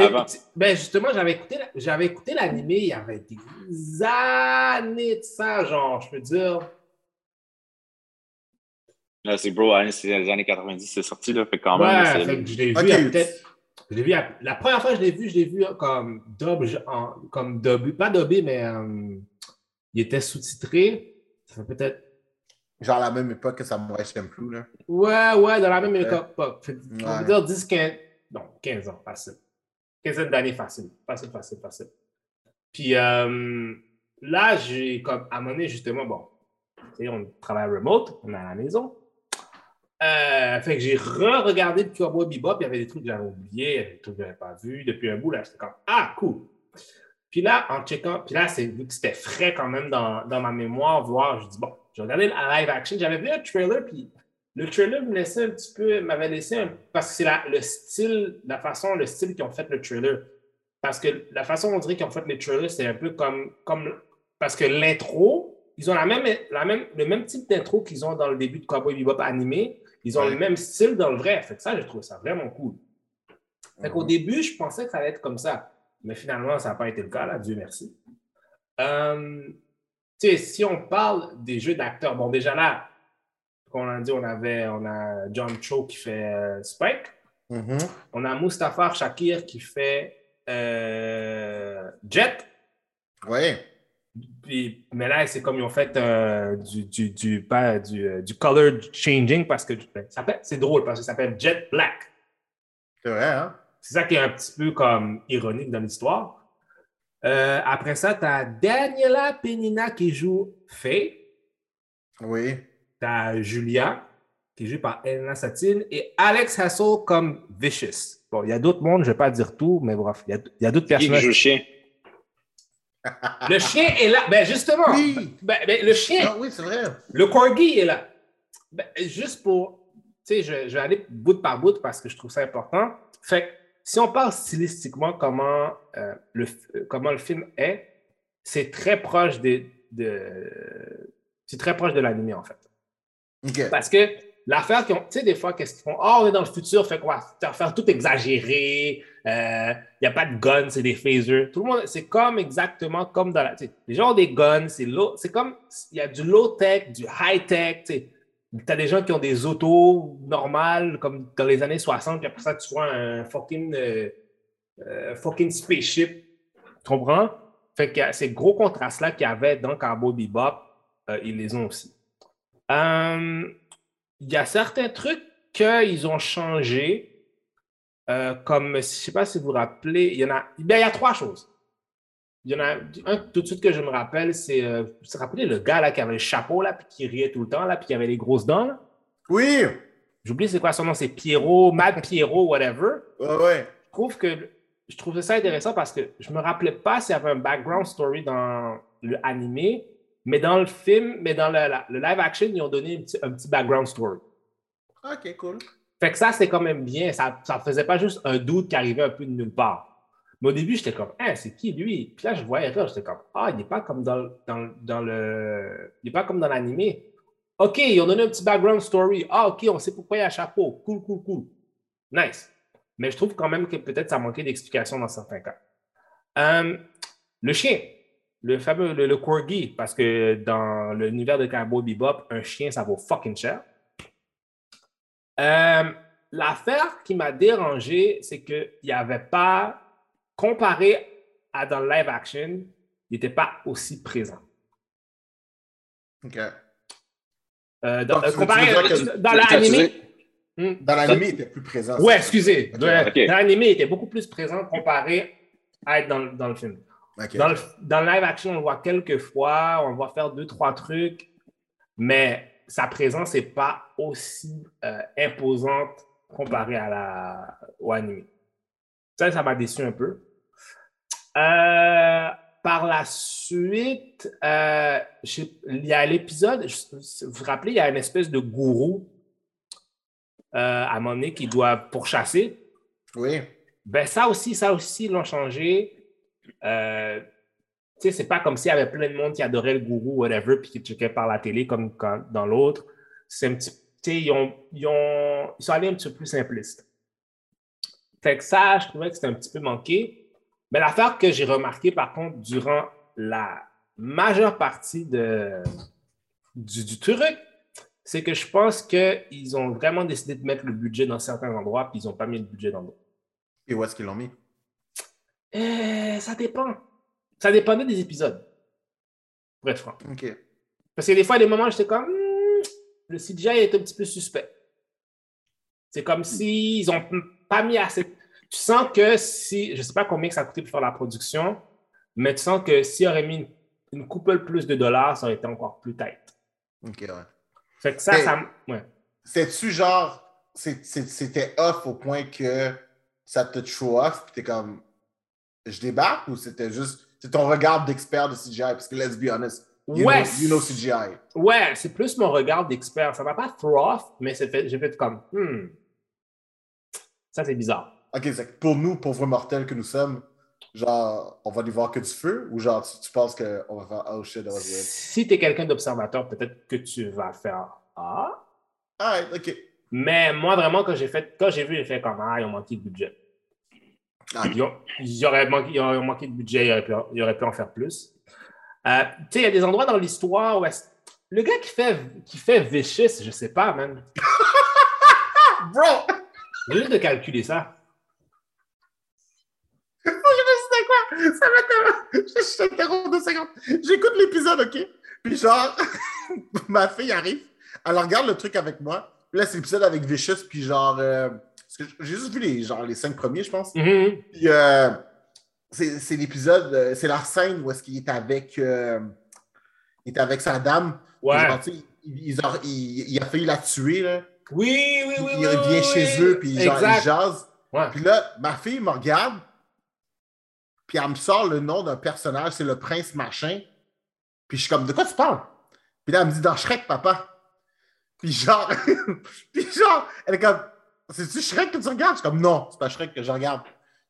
ben, justement, j'avais écouté, j'avais écouté l'animé il y avait des années de ça, genre, je peux dire. Là, c'est bro, hein, c'est les années 90, c'est sorti, là. Fait quand même, Ouais, c'est- fait que je l'ai vu Ok. il y a peut-être. Je l'ai vu à- la première fois que je l'ai vu, je l'ai vu comme dub, comme dub, pas dubbé, mais euh, il était sous-titré. Ça fait peut-être. Genre à la même époque que Samurai Champloo, là. Ouais, ouais, dans la même époque. Fait- On Ouais. peut dire 10, 15. Non, 15 ans, facile. Quinzaine d'années, facile. Facile, facile, facile. Puis euh, là, j'ai comme à justement, bon, on travaille remote, on est à la maison. Euh, fait que j'ai re-regardé le Cowboy Bebop, il y avait des trucs que j'avais oubliés, il y avait des trucs que j'avais pas vus depuis un bout, là, j'étais comme Ah, cool! Puis là, en checkant, puis là, c'est vu que c'était frais quand même dans, dans ma mémoire, voir, je dis bon, j'ai regardé le live action, j'avais vu un trailer, puis le trailer me laissait un petit peu, m'avait laissé un, parce que c'est la- le style, la façon, le style qu'ils ont fait le trailer. Parce que la façon dont on dirait qu'ils ont fait les trailers, c'est un peu comme, comme parce que l'intro, ils ont la même, la même, le même type d'intro qu'ils ont dans le début de Cowboy Bebop animé. Ils ont Ouais. le même style dans le vrai. Fait que ça, j'ai trouvé ça vraiment cool. Fait qu'au début, je pensais que ça allait être comme ça. Mais finalement, ça n'a pas été le cas, là, Dieu merci. Euh, tu sais, si on parle des jeux d'acteurs, bon, déjà là, comme on a dit, on avait on a John Cho qui fait euh, Spike. Mhm. On a Mustapha Shakir qui fait euh, Jet. Ouais. Puis, mais là, c'est comme ils ont fait euh, du, du, du, pas, du, du color changing parce que ben, c'est drôle parce que ça s'appelle Jet Black. C'est vrai, hein? C'est ça qui est un petit peu comme ironique dans l'histoire. Euh, après ça, tu as Daniela Penina qui joue Faye. Oui. Tu as Julia qui est jouée par Elena Satine et Alex Hassel comme Vicious. Bon, il y a d'autres mondes, je ne vais pas dire tout, mais bref, il y a, il y a d'autres Qui qui personnages. joue le chien? Le chien est là. Ben justement, Oui. ben, ben, le chien, Ah oui, c'est vrai. le corgi est là. Ben, juste pour. Tu sais, je, je vais aller bout par bout parce que je trouve ça important. Fait que si on parle stylistiquement comment, euh, le, f- comment le film est, c'est très proche de, de- c'est très proche de l'animé en fait. Parce que l'affaire qu'ils ont, tu sais, des fois, qu'est-ce qu'ils font? Ah, on est dans le futur, fait quoi? Faire tout exagéré, il n'y a pas de guns, c'est des phasers. Tout le monde, c'est comme exactement comme dans la. tu Les gens ont des guns, c'est c'est comme, il y a du low-tech, du high-tech, tu sais. T'as des gens qui ont des autos normales, comme dans les années 60, puis après ça, tu vois un fucking, euh, euh, fucking spaceship. Tu comprends? Fait que ces gros contrastes-là qu'il y avait dans Cowboy Bebop, euh, ils les ont aussi. Euh, il y a certains trucs qu'ils ont changé, euh, comme, je ne sais pas si vous vous rappelez, il y en a, ben, il y a trois choses. Il y en a un tout de suite que je me rappelle, c'est, euh, vous vous rappelez le gars là qui avait le chapeau là, puis qui riait tout le temps là, puis qui avait les grosses dents là? Oui! J'oublie c'est quoi son nom, c'est Pierrot, Mad Pierrot, whatever. Ouais, ouais. Je trouve que je trouvais ça intéressant parce que je me rappelais pas s'il y avait un background story dans le animé, mais dans le film, mais dans le, la- le live action, ils ont donné un petit, un petit background story. OK, cool. Fait que ça, c'est quand même bien. Ça ne faisait pas juste un doute qui arrivait un peu de nulle part. Mais au début, j'étais comme, hein, c'est qui lui? Puis là, je voyais ça, j'étais comme, ah, il n'est pas comme dans, le- dans, le- dans le. Il n'est pas comme dans l'animé. OK, ils ont donné un petit background story. Ah, OK, on sait pourquoi il y a un chapeau. Cool, cool, cool. Nice. Mais je trouve quand même que peut-être ça manquait d'explication dans certains cas. Euh, le chien, le fameux, le, le corgi, parce que dans l'univers de Cowboy Bebop, un chien, ça vaut fucking cher. Euh, L'affaire qui m'a dérangé, c'est qu'il n'y avait pas, comparé à dans le live action, il n'était pas aussi présent. OK. Euh, dans, Donc, comparé que- dans dis- Hmm? Dans l'anime, il était plus présent. Ouais, excusez. Dans l'animé, il était beaucoup plus présent comparé à être dans, dans le film. Dans le, dans le live action, on le voit quelques fois, on le voit faire deux, trois trucs, mais sa présence n'est pas aussi euh, imposante comparée à la, au anime. Ça, ça m'a déçu un peu. Euh, par la suite, euh, il y a l'épisode, vous vous rappelez, il y a une espèce de gourou à un moment donné qui doit pourchasser. Oui. Ben ça aussi, ça aussi, ils l'ont changé. Euh, tu sais, c'est pas comme s'il y avait plein de monde qui adorait le gourou, whatever, puis qui checkait par la télé comme dans l'autre. C'est un petit. Tu sais, ils, ont, ils, ont- ils sont allés un petit peu plus simplistes. Fait ça, je trouvais que c'était un petit peu manqué. Mais l'affaire que j'ai remarqué, par contre, durant la majeure partie de, du, du truc, c'est que je pense qu'ils ont vraiment décidé de mettre le budget dans certains endroits, puis ils n'ont pas mis le budget dans d'autres. Et où est-ce qu'ils l'ont mis? Euh, ça dépend. Ça dépendait des épisodes. Pour être franc. OK. Parce que des fois, il y a des moments où j'étais comme, Hmm, le CGI est un petit peu suspect. C'est comme s'ils n'ont pas mis assez. Tu sens que si, je ne sais pas combien que ça a coûté pour faire la production, mais tu sens que s'il aurait mis une, une couple plus de dollars, ça aurait été encore plus tight. OK, ouais. Fait que ça, Mais- ça. Ouais. C'est-tu genre, c'était off au point que ça te show off, puis t'es comme, je débarque, ou c'était juste, c'est ton regard d'expert de CGI, parce que let's be honest, you, Ouais. know, you know CGI. Ouais, c'est plus mon regard d'expert. Ça m'a pas throw off, mais j'ai fait comme, hmm, ça c'est bizarre. OK, pour nous, pauvres mortels que nous sommes, genre, on va n'y voir que du feu, ou genre, tu, tu penses qu'on va faire, oh shit, that was weird? Si tu es quelqu'un d'observateur, peut-être que tu vas faire Ah. Alright, OK. Mais moi, vraiment, quand j'ai fait, quand j'ai vu, j'ai fait comme Ah, ils ont manqué de budget. Ah, Ils, ont, ils auraient manqué, ils auraient manqué de budget, ils auraient pu, ils auraient pu en faire plus. Euh, tu sais, il y a des endroits dans l'histoire où le gars qui fait, qui fait Vicious, je sais pas, man. Bro! J'ai juste de calculer ça. Je sais quoi? Ça va tellement. Je, t'interromps deux secondes. J'écoute l'épisode, OK? Puis genre, ma fille arrive, elle regarde le truc avec moi. Puis là, c'est l'épisode avec Vicious, puis genre. euh, j'ai juste vu les, genre, les cinq premiers, je pense. Mhm. Puis euh, c'est l'épisode, euh, c'est la scène où est-ce qu'il est avec. euh, il est avec sa dame. Ouais. genre, il, il a- il- il a failli la tuer, là. Oui, oui, oui. il revient oui, chez oui. eux, puis genre, il jase. Ouais. Puis là, ma fille me regarde, puis elle me sort le nom d'un personnage, c'est le prince machin. Puis je suis comme, de quoi tu parles? Puis là, elle me dit, dans Shrek, papa. Puis genre, puis genre, elle est comme, c'est-tu Shrek que tu regardes? Je suis comme, non, c'est pas Shrek que je regarde.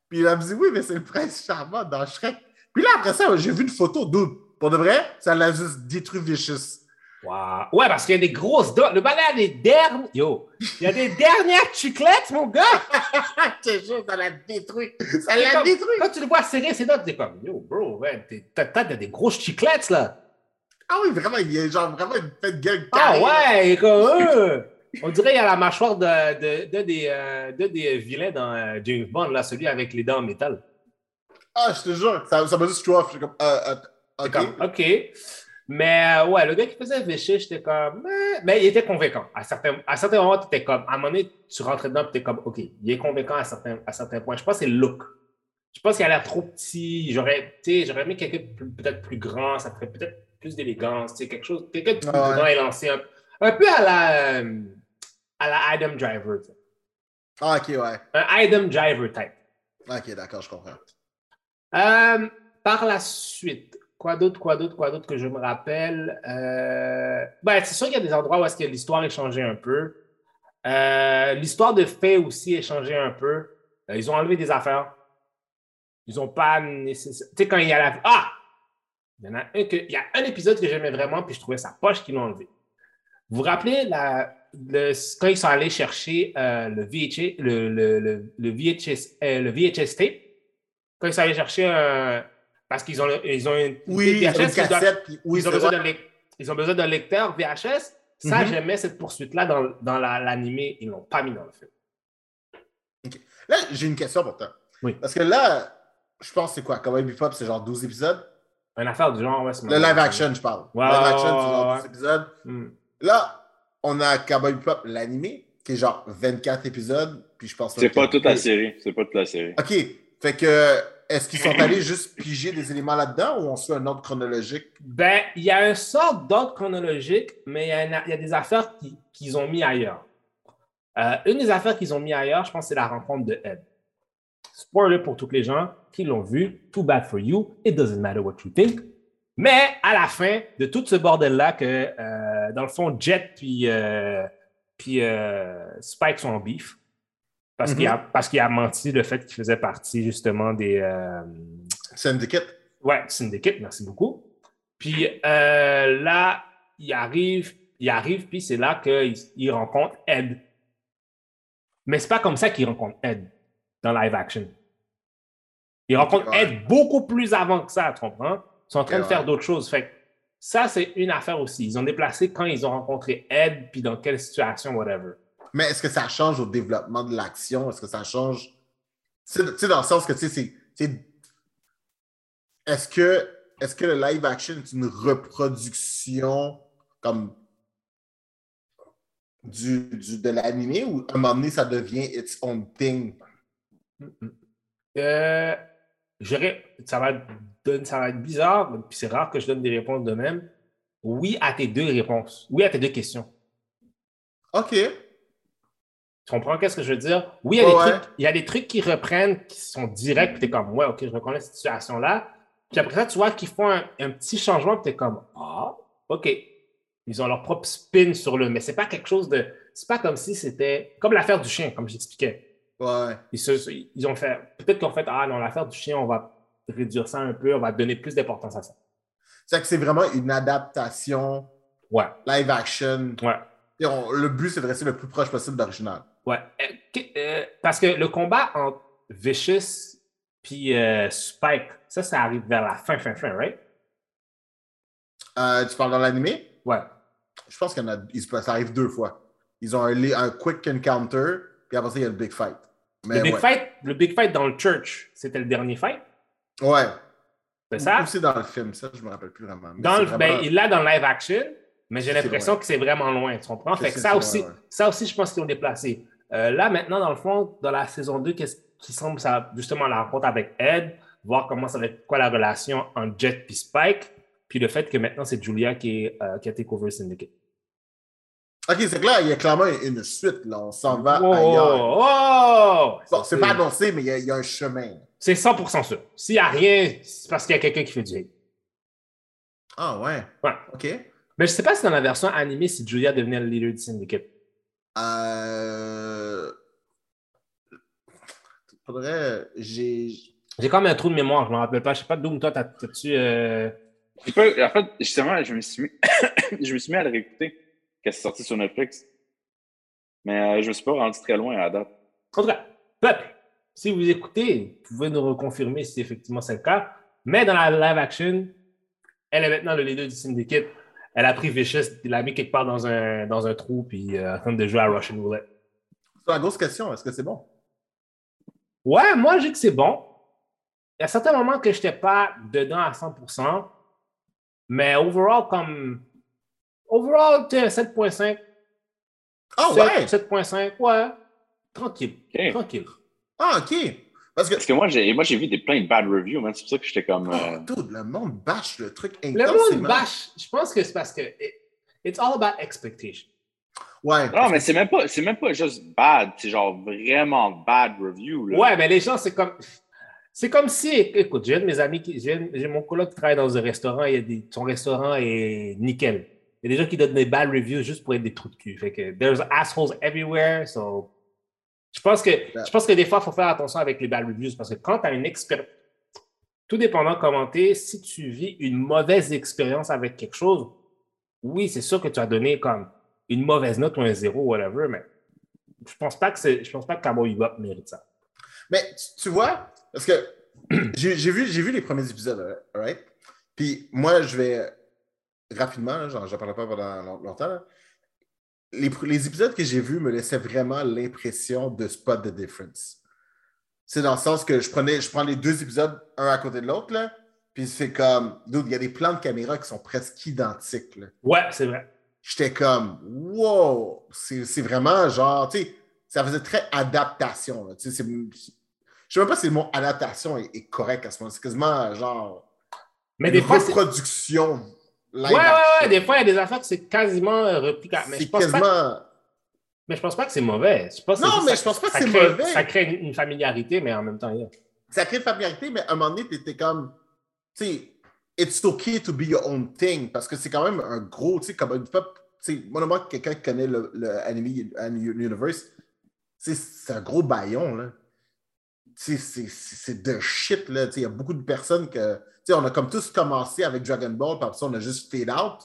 Puis elle me dit, oui, mais c'est le prince charmant dans Shrek. Puis là, après ça, j'ai vu une photo d'où. Pour de vrai, ça l'a juste détruit Vicious. Wow. Ouais, parce qu'il y a des grosses dents. Le balai a des dernières. Yo, il y a des dernières chiclettes, mon gars. Je te jure, ça l'a détruit. Ça l'a détruit. Quand tu le vois serrer ses dents, t'es comme, yo, bro, ouais, t'as des grosses chiclettes, là. Ah oui, vraiment, il y a genre vraiment une fête gueule Ah ouais, et comme, euh, on dirait qu'il y a la mâchoire de, de, de des, euh, de des vilains dans euh, James Bond, là, celui avec les dents en métal. Ah, je te jure, ça ça m'a juste off. Je suis comme, euh, euh, comme, OK. Mais ouais, le gars qui faisait Vichy, j'étais comme. mais il était convaincant. À certains, à certains moments, tu étais comme. À un moment donné, tu rentrais dedans tu étais comme, OK, il est convaincant à certains, à certains points. Je pense que c'est le look. Je pense qu'il a l'air trop petit. J'aurais j'aurais aimé quelqu'un peut-être plus grand. Ça ferait peut-être plus d'élégance. Quelque chose. Quelqu'un de plus Ah ouais. grand et lancé. Un, un peu à la. À la Adam Driver. Ah, ok, ouais. Un Adam Driver type. Ok, d'accord, je comprends. Euh, par la suite, quoi d'autre, quoi d'autre, quoi d'autre que je me rappelle? Euh, ben, c'est sûr qu'il y a des endroits où est-ce que l'histoire est changée un peu. Euh, l'histoire de fait aussi est changée un peu. Ils ont enlevé des affaires. Ils n'ont pas nécessairement... Tu sais, quand il y a la... Ah! Il y en a un, que... il y a un épisode que j'aimais vraiment, puis je trouvais ça poche qu'ils l'ont enlevé. Vous vous rappelez la... le- quand ils sont allés chercher euh, le, VHS, le, le, le, le VHS, euh, le VHS tape? quand ils sont allés chercher un. Parce qu'ils ont, ils ont une. Oui, une ils doivent- cassette, puis oui, ils, ont besoin d'un lec- ils ont besoin d'un lecteur VHS. Ça, Mhm. j'aimais cette poursuite-là dans, dans la- l'animé. Ils ne l'ont pas mis dans le film. Là, j'ai une question pour toi. Oui. Parce que là, je pense que c'est quoi? Cowboy Bebop, c'est genre 12 épisodes? Une affaire du genre, ouais, Le live action, je parle. Ouais, live action, c'est genre ouais. 12 épisodes. Hmm. Là, on a Cowboy Bebop, l'animé, qui est genre 24 épisodes, puis je pense C'est pas toute la série. C'est pas toute la série. OK. Fait que, est-ce qu'ils sont allés juste piger des éléments là-dedans ou on suit un ordre chronologique? Ben, il y a une sorte d'ordre chronologique, mais il y, a y des affaires qui- qu'ils ont mis ailleurs. Euh, une des affaires qu'ils ont mis ailleurs, je pense, c'est la rencontre de Ed. Spoiler pour tous les gens qui l'ont vu. Too bad for you. It doesn't matter what you think. Mais à la fin de tout ce bordel-là, que euh, dans le fond, Jet puis, euh, puis euh, Spike sont en beef. Parce Mhm. qu'il a, parce qu'il a menti le fait qu'il faisait partie justement des. euh, Syndicate? Ouais, Syndicate, merci beaucoup. Puis euh, là, il arrive, il arrive, puis c'est là qu'il il rencontre Ed. Mais c'est pas comme ça qu'il rencontre Ed dans live action. Il rencontre Ouais. Ed beaucoup plus avant que ça, tu comprends? Ils sont en train de faire ouais. d'autres choses. Fait que ça, c'est une affaire aussi. Ils ont déplacé quand ils ont rencontré Ed, puis dans quelle situation, whatever. Mais est-ce que ça change au développement de l'action? Est-ce que ça change? Tu sais, dans le sens que, tu sais, c'est-. Est-ce que, est que le live action est une reproduction comme du, du- de l'animé ou à un moment donné, ça devient its own thing? Euh, ça, va être, donne- ça va être bizarre, puis c'est rare que je donne des réponses de même. Oui à tes deux réponses. Oui à tes deux questions. OK. Tu comprends qu'est-ce que je veux dire? Oui, il y a, Ouais, des, trucs, il y a des trucs qui reprennent, qui sont directs, puis tu es comme, ouais, OK, je reconnais cette situation-là. Puis après ça, tu vois qu'ils font un, un petit changement, puis tu es comme, ah, OK. Ils ont leur propre spin sur le. Mais c'est pas quelque chose de. C'est pas comme si c'était. Comme l'affaire du chien, comme j'expliquais. Ouais. Ils, se- ils ont fait. Peut-être qu'ils ont fait, ah non, l'affaire du chien, on va réduire ça un peu, on va donner plus d'importance à ça. C'est que c'est vraiment une adaptation Ouais, live action. ouais. Et on- le but, c'est de rester le plus proche possible d'original. Ouais. Euh, euh, parce que le combat entre Vicious puis euh, Spike, ça, ça arrive vers la fin, fin, fin, right? Euh, tu parles dans l'animé? Ouais. Je pense qu'il Ça arrive deux fois. Ils ont un, quick encounter, puis après ça, il y a le big fight. Mais le, big ouais. fight, le big fight dans le church, c'était le dernier fight, Ouais. c'est ça? Ou c'est dans le film, ça, je me rappelle plus vraiment. Mais Dans le, vraiment- ben, il l'a dans le live action, mais j'ai l'impression que c'est vraiment loin, tu comprends? Fait que ça aussi, ouais. ça aussi, je pense qu'ils ont déplacé. Euh, là, maintenant, dans le fond, dans la saison 2, qu'est-ce qui semble, ça, justement, la rencontre avec Ed, voir comment ça va être, quoi la relation entre Jet et Spike, puis le fait que maintenant, c'est Julia qui, est, euh, qui a takeover Syndicate. Ok, c'est là, il y a clairement une suite. Là. On s'en va Wow, ailleurs. wow! Bon, c'est pas annoncé, mais il y, a, il y a un chemin. C'est 100% sûr. S'il n'y a rien, c'est parce qu'il y a quelqu'un qui fait du hate. Ah ouais. Ouais. OK. Mais je sais pas si dans la version animée, si Julia devenait le leader du syndicate. Euh... Faudrait. J'ai. J'ai quand même un trou de mémoire, je me rappelle pas. Je sais pas, Doom, toi, t'as- t'as-tu. euh, En fait, justement, je me suis mis, je me suis mis à le réécouter quand c'est sorti sur Netflix. Mais euh, je me suis pas rendu très loin à la date. En tout cas, peuple, si vous écoutez, vous pouvez nous reconfirmer si effectivement c'est le cas. Mais dans la live action, elle est maintenant le leader du syndicate. Elle a pris Vicious, il l'a mis quelque part dans un, dans un trou, puis euh, en train de jouer à Russian Roulette. C'est la grosse question. Est-ce que c'est bon? Ouais, moi, je dis que c'est bon. Il y a certains moments que je n'étais pas dedans à 100%, mais overall, comme. Overall, tu sais, 7.5. Ah ouais! 7.5, ouais. Tranquille. Tranquille. Ah, OK. Parce que. Parce que moi, j'ai moi, j'ai vu des plein de bad reviews, man. C'est pour ça que j'étais comme. euh, Oh, dude, le monde bâche le truc Le monde intensément. bâche, je pense que c'est parce que it- it's all about expectation. Ouais. Non, mais c'est même pas, c'est même pas juste bad, c'est genre vraiment bad review. Là. Ouais, mais les gens, c'est comme. C'est comme si, écoute, j'ai un de mes amis, qui, j'ai, j'ai mon coloc qui travaille dans un restaurant, il y a des, son restaurant est nickel. Il y a des gens qui donnent des bad reviews juste pour être des trous de cul. Fait que there's assholes everywhere. So, je pense que, je pense que des fois, il faut faire attention avec les bad reviews parce que quand tu as une expérience, tout dépendant comment t'es, si tu vis une mauvaise expérience avec quelque chose, oui, c'est sûr que tu as donné comme une mauvaise note ou un zéro, whatever, mais je pense pas que je pense pas que Cowboy Bebop mérite ça. Mais tu, tu vois, parce que j'ai vu, j'ai vu les premiers épisodes, right? Puis moi, je vais rapidement, j'en parlerai pas pendant long- longtemps. là. Les, les épisodes que j'ai vus me laissaient vraiment l'impression de spot the difference. C'est dans le sens que je prenais, je prends les deux épisodes un à côté de l'autre, là, puis c'est comme, il y a des plans de caméra qui sont presque identiques. là. Ouais, c'est vrai. J'étais comme, wow, c'est c'est vraiment genre, tu sais, ça faisait très adaptation. là, Je sais même pas si le mot adaptation est, est correct à ce moment. C'est quasiment genre. Mais une des fois, c'est... Ouais, ouais, ouais, des fois, il y a des affaires que c'est quasiment euh, replicable. Mais je, pense pas, quasiment. mais je pense pas que c'est mauvais. Je pense que Non, mais ça- je pense pas que c'est mauvais. Ça crée une, une familiarité, mais en même temps, yeah. Ça crée de familiarité, mais à un moment donné, tu étais comme. Tu sais, it's okay to be your own thing. Parce que c'est quand même un gros. Tu sais, comme une fois. Tu sais, moi, moi, quelqu'un qui connaît le, le anime Anime Universe, c'est un gros baillon, là. C'est- c'est c'est de shit, là. Il y a beaucoup de personnes que. On a comme tous commencé avec Dragon Ball, puis après on a juste fade out.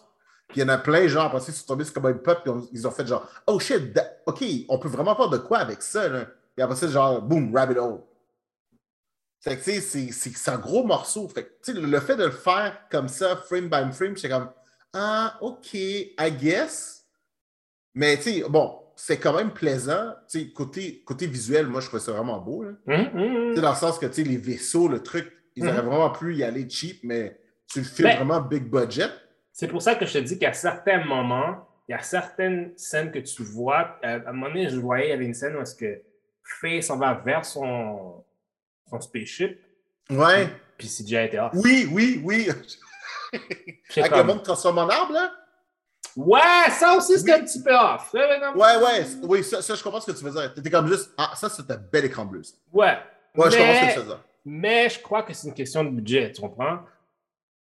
Puis il y en a plein, genre, après ça, ils sont tombés sur comme pop, puis ils ont fait genre, oh shit, OK, on peut vraiment faire de quoi avec ça, là? Puis après ça, genre, boom, rabbit hole. Que, tu sais, c'est- c'est c'est un gros morceau. Fait que, le, le fait de le faire comme ça, frame by frame, j'étais comme, ah, OK, I guess. Mais, tu sais, bon, c'est quand même plaisant. Côté, côté visuel, moi, je trouvais ça vraiment beau, là. Hum, hum, hum. Dans le sens que, les vaisseaux, le truc, ils Mhm. auraient vraiment pu y aller cheap, mais tu le filmes Ben- vraiment big budget. C'est pour ça que je te dis a certains moments, il y a certaines scènes que tu vois. À un moment donné, je voyais, il y avait une scène où est-ce que Faye s'en va vers son, son spaceship, Ouais. puis CGI était off. Oui, oui, oui. Avec comme, le monde transforme en arbre, là? Ouais, ça aussi, c'était Oui. un petit peu off. Ouais, Ouais, Oui, ça, ça, je comprends ce que tu veux dire. T'étais comme juste, ah, ça, c'est un bel écran bleu. Ouais. Ouais, je comprends ce Mais- que tu veux dire. Mais je crois que c'est une question de budget, tu comprends?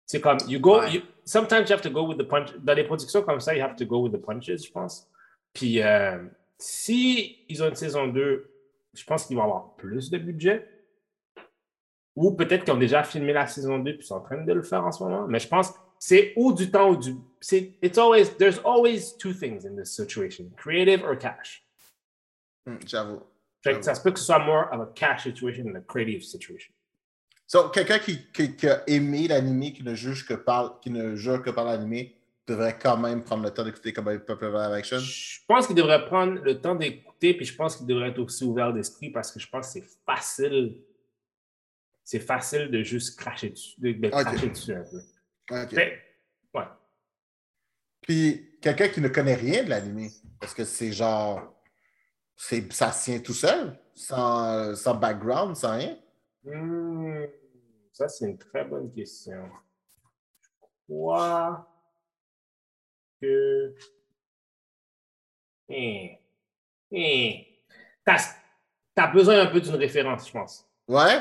C'est comme, you go, Ouais. you- sometimes you have to go with the punch. Dans des productions comme ça, you have to go with the punches, je pense. Puis, euh, si ils ont une saison 2, je pense qu'ils vont avoir plus de budget. Ou peut-être qu'ils ont déjà filmé la saison 2 puis sont en train de le faire en ce moment. Mais je pense que c'est ou du temps ou du. c'est- It's always, there's always two things in this situation creative or cash. Hum, J'avoue. Fait que ça se peut que ce soit more of a cash situation than a creative situation. So, quelqu'un qui, qui- qui a aimé l'animé, qui ne juge que par, qui ne jure que par l'animé, devrait quand même prendre le temps d'écouter Cowboy Pepper Live Action. Je pense qu'il devrait prendre le temps d'écouter, puis je pense qu'il devrait être aussi ouvert d'esprit parce que je pense que c'est facile. C'est facile de juste cracher dessus, de, cracher dessus un peu. Ok. Mais, ouais. Puis, quelqu'un qui ne connaît rien de l'animé, parce que c'est genre. c'est- Ça se tient tout seul, sans, sans background, sans rien? Hmm, ça, c'est une très bonne question. Je crois que. Hmm. Hmm. T'as as besoin un peu d'une référence, je pense. Ouais?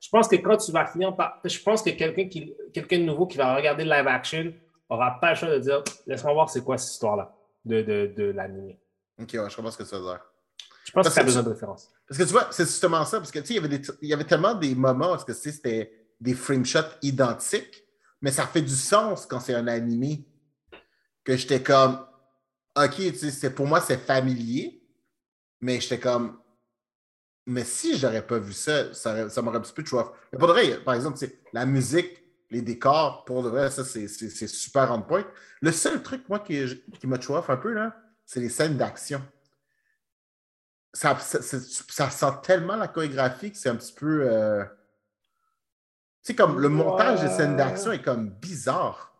Je pense que quand tu vas finir par. Je pense que quelqu'un qui quelqu'un de nouveau qui va regarder le live action n'aura pas le choix de dire laisse-moi voir c'est quoi cette histoire-là de, de, de l'anime. Ok, ouais, je comprends ce que ça veut dire. Je pense Parce que tu as que besoin tu- de référence. Parce que tu vois, c'est justement ça, parce que tu sais, il y avait des- il y avait tellement des moments où est-ce que, tu c'était des frame shots identiques, mais ça fait du sens quand c'est un animé que j'étais comme, ok, tu sais, pour moi c'est familier, mais j'étais comme, mais si j'aurais pas vu ça, ça, ça m'aurait un petit peu off. Mais pour de vrai, par exemple, la musique, les décors, pour de vrai, ça c'est super on point. Le seul truc, moi, qui, qui m'a off un peu, là, c'est les scènes d'action ça, ça, sent tellement la chorégraphie que c'est un petit peu. euh, Tu sais, comme le montage des scènes d'action est comme bizarre.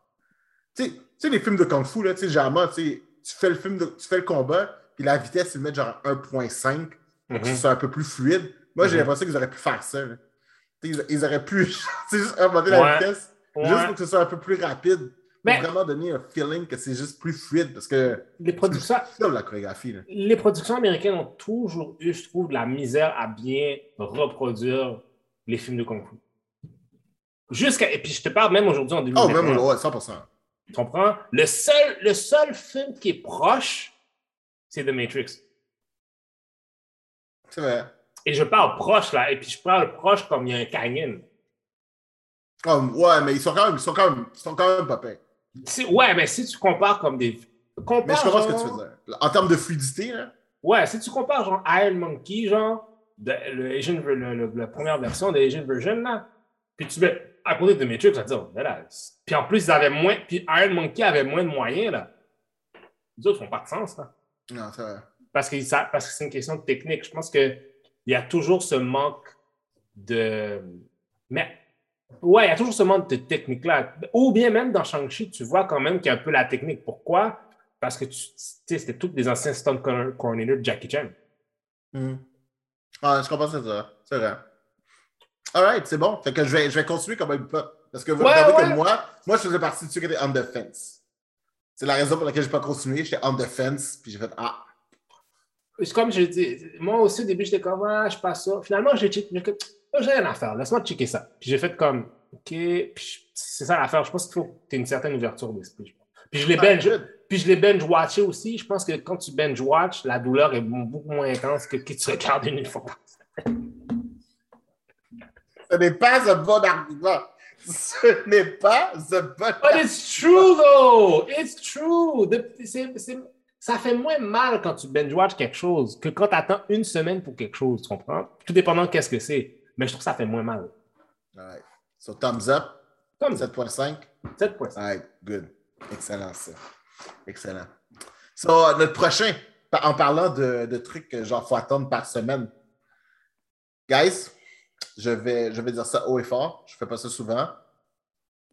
Tu sais, les films de Kung Fu, là, tu sais, tu fais le film, tu fais le combat, puis la vitesse, ils mettent genre 1.5 pour que ce Mhm. soit un peu plus fluide. Moi, j'ai Mhm. l'impression qu'ils auraient pu faire ça. Ils, ils auraient pu c'est juste augmenter la vitesse, Ouais. juste pour que ce soit un peu plus rapide. Pour Mais- vraiment donner un feeling que c'est juste plus fluide parce que Les productions, la chorégraphie. Là. les productions américaines ont toujours eu, je trouve, de la misère à bien reproduire les films de Kung Fu. Jusqu'à. Et puis je te parle même aujourd'hui en Oh, 2021. même, ouais, 100%. Tu comprends? Le seul, le seul film qui est proche, c'est The Matrix. C'est vrai. Et je parle proche, là. Et puis je parle proche comme il y a un canyon. Comme, ouais, mais ils sont quand même, ils sont quand même, ils sont quand même pas pires. Ouais, mais si tu compares comme des. Compare, Mais je comprends ce que tu veux dire. En termes de fluidité, là, Ouais, si tu compares genre Iron Monkey, genre, de, le, Asian, le- le- la première version de Asian version, là, puis tu mets à côté de Matrix, tu vas te dire, mais là, c'est- puis en plus, ils avaient moins, puis Iron Monkey avait moins de moyens, là. Les autres font pas de sens, là. non, c'est vrai. Parce que, ça- parce que c'est une question de technique. Je pense qu'il y a toujours ce manque de. Mais, ouais, il y a toujours ce manque de technique-là. Ou bien même dans Shang-Chi, tu vois quand même qu'il y a un peu la technique. Pourquoi? Parce que tu sais, c'était tous des anciens stunt co- coordinators de Jackie Chan. Ah, je comprends ce que tu veux dire. C'est vrai. Alright, c'est bon. Fait que je vais, je vais continuer quand même pas. Parce que vous Ouais, regardez ouais. que moi, moi, je faisais partie de ceux qui étaient on defense. C'est la raison pour laquelle je n'ai pas continué. J'étais on defense, puis j'ai fait Ah, C'est comme je dis, moi aussi au début, j'étais comme, ah, je passe ça. Finalement, j'ai checké, j'ai rien à faire, laisse-moi checker ça. Puis j'ai fait comme, OK, c'est ça l'affaire. Je pense qu'il faut que tu aies une certaine ouverture d'esprit. Puis je l'ai ah, binge, puis je l'ai binge-watché aussi. Je pense que quand tu binge-watch, la douleur est beaucoup moins intense que quand tu regardes une fois. Ce n'est pas un bon argument. Ce n'est pas un bon But argument. it's true, though! It's true! C'est- c'est- ça fait moins mal quand tu binge-watch quelque chose que quand tu attends une semaine pour quelque chose, tu comprends? Tout dépendant de qu'est-ce que c'est. Mais je trouve que ça fait moins mal. Alright. So, thumbs up, Comme 7.5. 7.5. Alright, good. Excellent, ça. Excellent. So, notre prochain, en parlant de, de trucs que genre faut attendre par semaine. Guys, je vais, je vais dire ça haut et fort. Je fais pas ça souvent.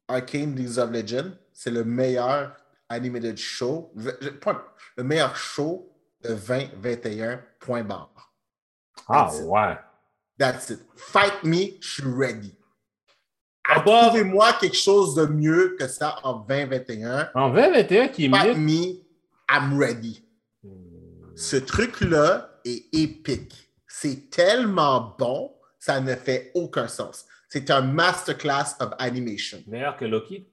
Arcane League of Legends, c'est le meilleur animated show, le meilleur show de 2021, point barre. Ah That's it. ouais. That's it. Fight me, je suis ready. Trouvez-moi quelque chose de mieux que ça en 2021. En 2021 qui est Fight me, I'm ready. Ce truc-là est épique. C'est tellement bon, ça ne fait aucun sens. C'est un masterclass of animation. Meilleur que Loki?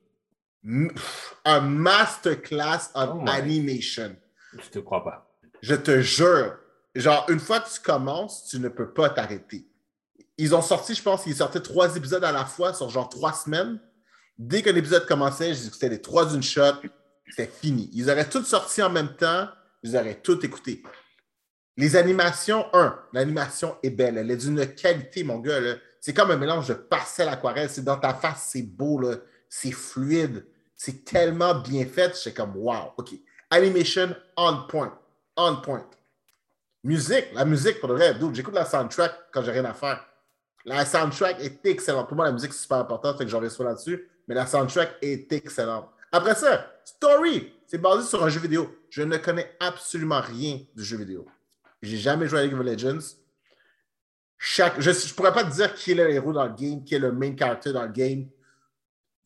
Un masterclass of Oh animation. Je te crois pas. Je te jure. Genre, une fois que tu commences, tu ne peux pas t'arrêter. Ils ont sorti, je pense, ils sortaient trois épisodes à la fois sur genre trois semaines. Dès qu'un épisode commençait, je disais que c'était les trois d'une shot. C'était fini. Ils auraient tous sorti en même temps. Ils auraient tout écouté. Les animations, un, l'animation est belle. Elle est d'une qualité, mon gars. là. C'est comme un mélange de pastel aquarelle. C'est dans ta face, c'est beau, là. C'est fluide. C'est tellement bien fait. J'étais comme, wow, OK. Animation on point. On point. Musique, la musique, pour le vrai, j'écoute la soundtrack quand j'ai rien à faire. La soundtrack est excellente. Pour moi, la musique, c'est super important, fait que j'en reviens là-dessus. Mais la soundtrack est excellente. Après ça, story, c'est basé sur un jeu vidéo. Je ne connais absolument rien du jeu vidéo. J'ai jamais joué à League of Legends. Je ne pourrais pas te dire qui est le héros dans le game, qui est le main character dans le game.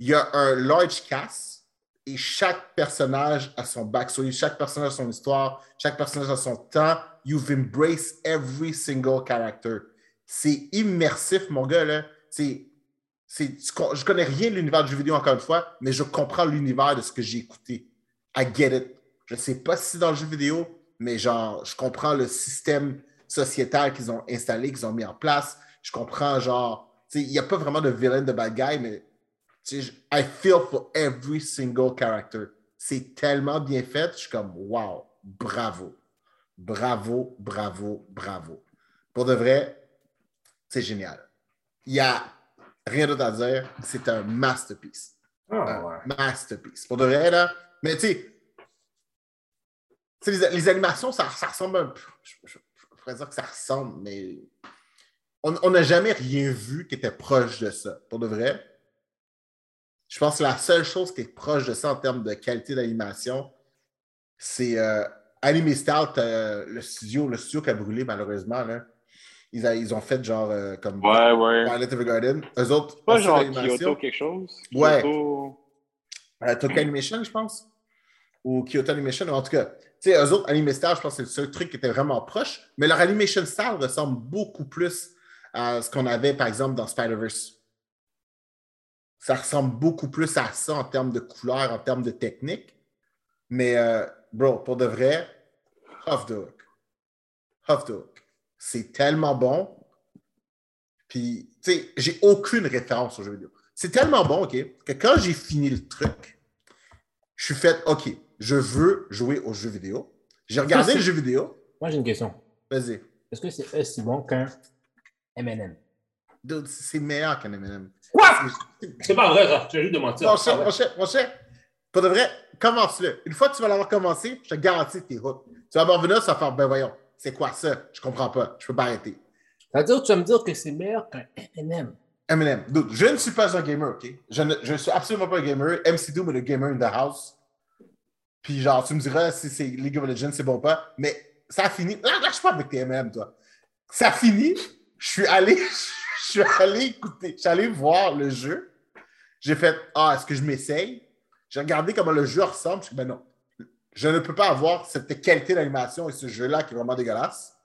Il y a un large cast et chaque personnage a son backstory, chaque personnage a son histoire, chaque personnage a son temps. You've embraced every single character. C'est immersif, mon gars. Là. C'est, je connais rien de l'univers du jeu vidéo, encore une fois, mais je comprends l'univers de ce que j'ai écouté. I get it. Je sais pas si c'est dans le jeu vidéo, mais genre, je comprends le système sociétal qu'ils ont installé, qu'ils ont mis en place. Je comprends, genre, il n'y a pas vraiment de villain, de bad guy, mais I feel for every single character. C'est tellement bien fait, je suis comme, wow, bravo. Bravo, bravo, bravo. Pour de vrai, c'est génial. Il n'y a rien d'autre à dire. C'est un masterpiece. Ah, Un ouais. masterpiece. Pour de vrai, là. Mais tu sais, les, les animations, ça, ça ressemble un peu. Je, je- je pourrais dire que ça ressemble, mais on n'a jamais rien vu qui était proche de ça. Pour de vrai, je pense que la seule chose qui est proche de ça en termes de qualité d'animation, c'est euh, Anime t'as le studio, le studio qui a brûlé malheureusement. Là. Ils, a- ils ont fait genre euh, comme Ouais, ouais. Evergarden. Eux autres, Pas en genre animation, Kyoto quelque chose? Ouais. Kyoto- euh, Tokyo Animation, je pense. Ou Kyoto Animation. En tout cas, tu sais, eux autres, Anime Style, je pense que c'est le seul truc qui était vraiment proche. Mais leur Animation Style ressemble beaucoup plus à ce qu'on avait, par exemple, dans Spider-Verse. Ça ressemble beaucoup plus à ça en termes de couleur, en termes de technique. Mais, euh, bro, pour de vrai, Off the Hook. Off the Hook. C'est tellement bon. Puis, tu sais, j'ai aucune référence au jeu vidéo. C'est tellement bon, OK, que quand j'ai fini le truc, je suis fait, OK, je veux jouer au jeu vidéo. J'ai regardé le jeu vidéo. Moi, j'ai une question. Vas-y. Est-ce que c'est aussi bon qu'un M&M? C'est meilleur qu'un M&M. Quoi? C'est- pas vrai, ça. Je viens juste de mentir. Mon cher, mon cher, mon cher, pour de vrai, commence-le. Une fois que tu vas l'avoir commencé, je te garantis que t'es hook. Tu vas m'en revenir, tu vas faire, ben voyons, c'est quoi ça? Je comprends pas. Je peux pas arrêter. C'est-à-dire que tu vas me dire que c'est meilleur qu'un M&M. Eminem. Dude, je ne suis pas un gamer, OK? Je ne je suis absolument pas un gamer. MC Doom est le gamer in the house. Puis genre, tu me diras si c'est League of Legends, c'est bon ou pas. Mais ça a fini. Là, lâche pas avec tes MM, toi. Ça a fini. Je suis allé, je suis allé écouter, je suis allé voir le jeu. J'ai fait, ah, est-ce que je m'essaye? J'ai regardé comment le jeu ressemble. Je suis ben non. Je ne peux pas avoir cette qualité d'animation et ce jeu-là qui est vraiment dégueulasse.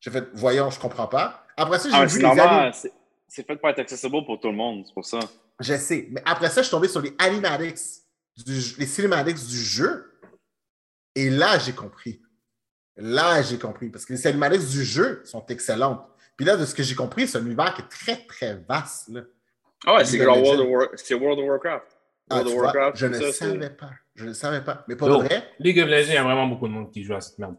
J'ai fait, voyons, je comprends pas. Après ça, j'ai Ah, vu les. C'est fait pour être accessible pour tout le monde, c'est pour ça. Je sais. Mais après ça, je suis tombé sur les animatics, du, les cinematics du jeu. Et là, j'ai compris. Là, j'ai compris. Parce que les cinematics du jeu sont excellentes. Puis là, de ce que j'ai compris, c'est un univers qui est très, très vaste. là. Ah ouais, c'est World of, World Warcraft. Ah, World of vois, Warcraft, je ne ça, savais pas. Je ne savais pas. Mais de vrai, League of Legends, il y a vraiment beaucoup de monde qui joue à cette merde.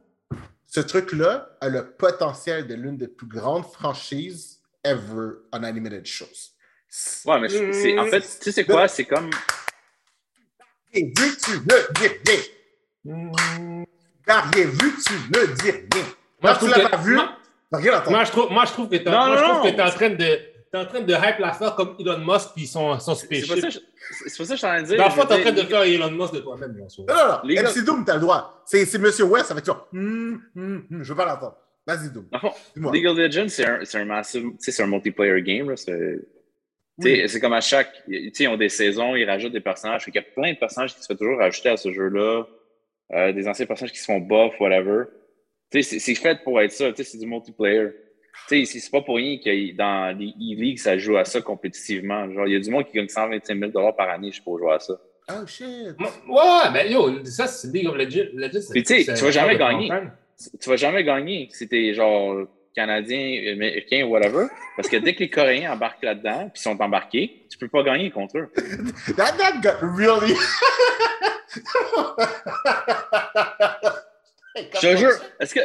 ce truc-là a le potentiel de l'une des plus grandes franchises ever on animated shows. Ouais, mais c'est- en fait, tu sais, c'est quoi? C'est comme. Et vu que tu ne dis rien. Hmm. Car rien vu que tu ne dis rien. Moi, Quand je tu l'as que- pas vu, moi- je trouve, moi, je trouve que t'es en train de. T'es en train de hype l'affaire comme Elon Musk puis son, son C'est pas spaceship. ça que je- c'est pas ça que je suis en train de dire. Dans veux t'es en train de faire Elon Musk de toi-même, bien sûr. Non, non, non. MC Doom, t'as le droit. C'est c'est Monsieur West avec toi. Hum, hum, hum. Je veux pas l'entendre. Vas-y, Doom. League of Legends, c'est un, c'est un massive, tu c'est un multiplayer game. là, C'est tu c'est comme à chaque, tu ils ont des saisons, ils rajoutent des personnages. Qu'il y a plein de personnages qui se font toujours rajouter à ce jeu-là. Euh, des anciens personnages qui se font buff, whatever. Tu sais, c'est- fait pour être ça. Tu sais, c'est du multiplayer. Tu sais, c'est- pas pour rien que dans les E-League, ça joue à ça compétitivement. Genre, il y a du monde qui gagne 125 000 par année juste pour jouer à ça. Oh shit. Ouais, mais yo, ça, c'est League of Legends. Tu sais, tu vas un jamais gagner. tu vas jamais gagner si t'es genre Canadien, Américain, whatever. Parce que dès que les Coréens embarquent là-dedans, puis sont embarqués, tu peux pas gagner contre eux. That, that got really. Je te jure, est-ce que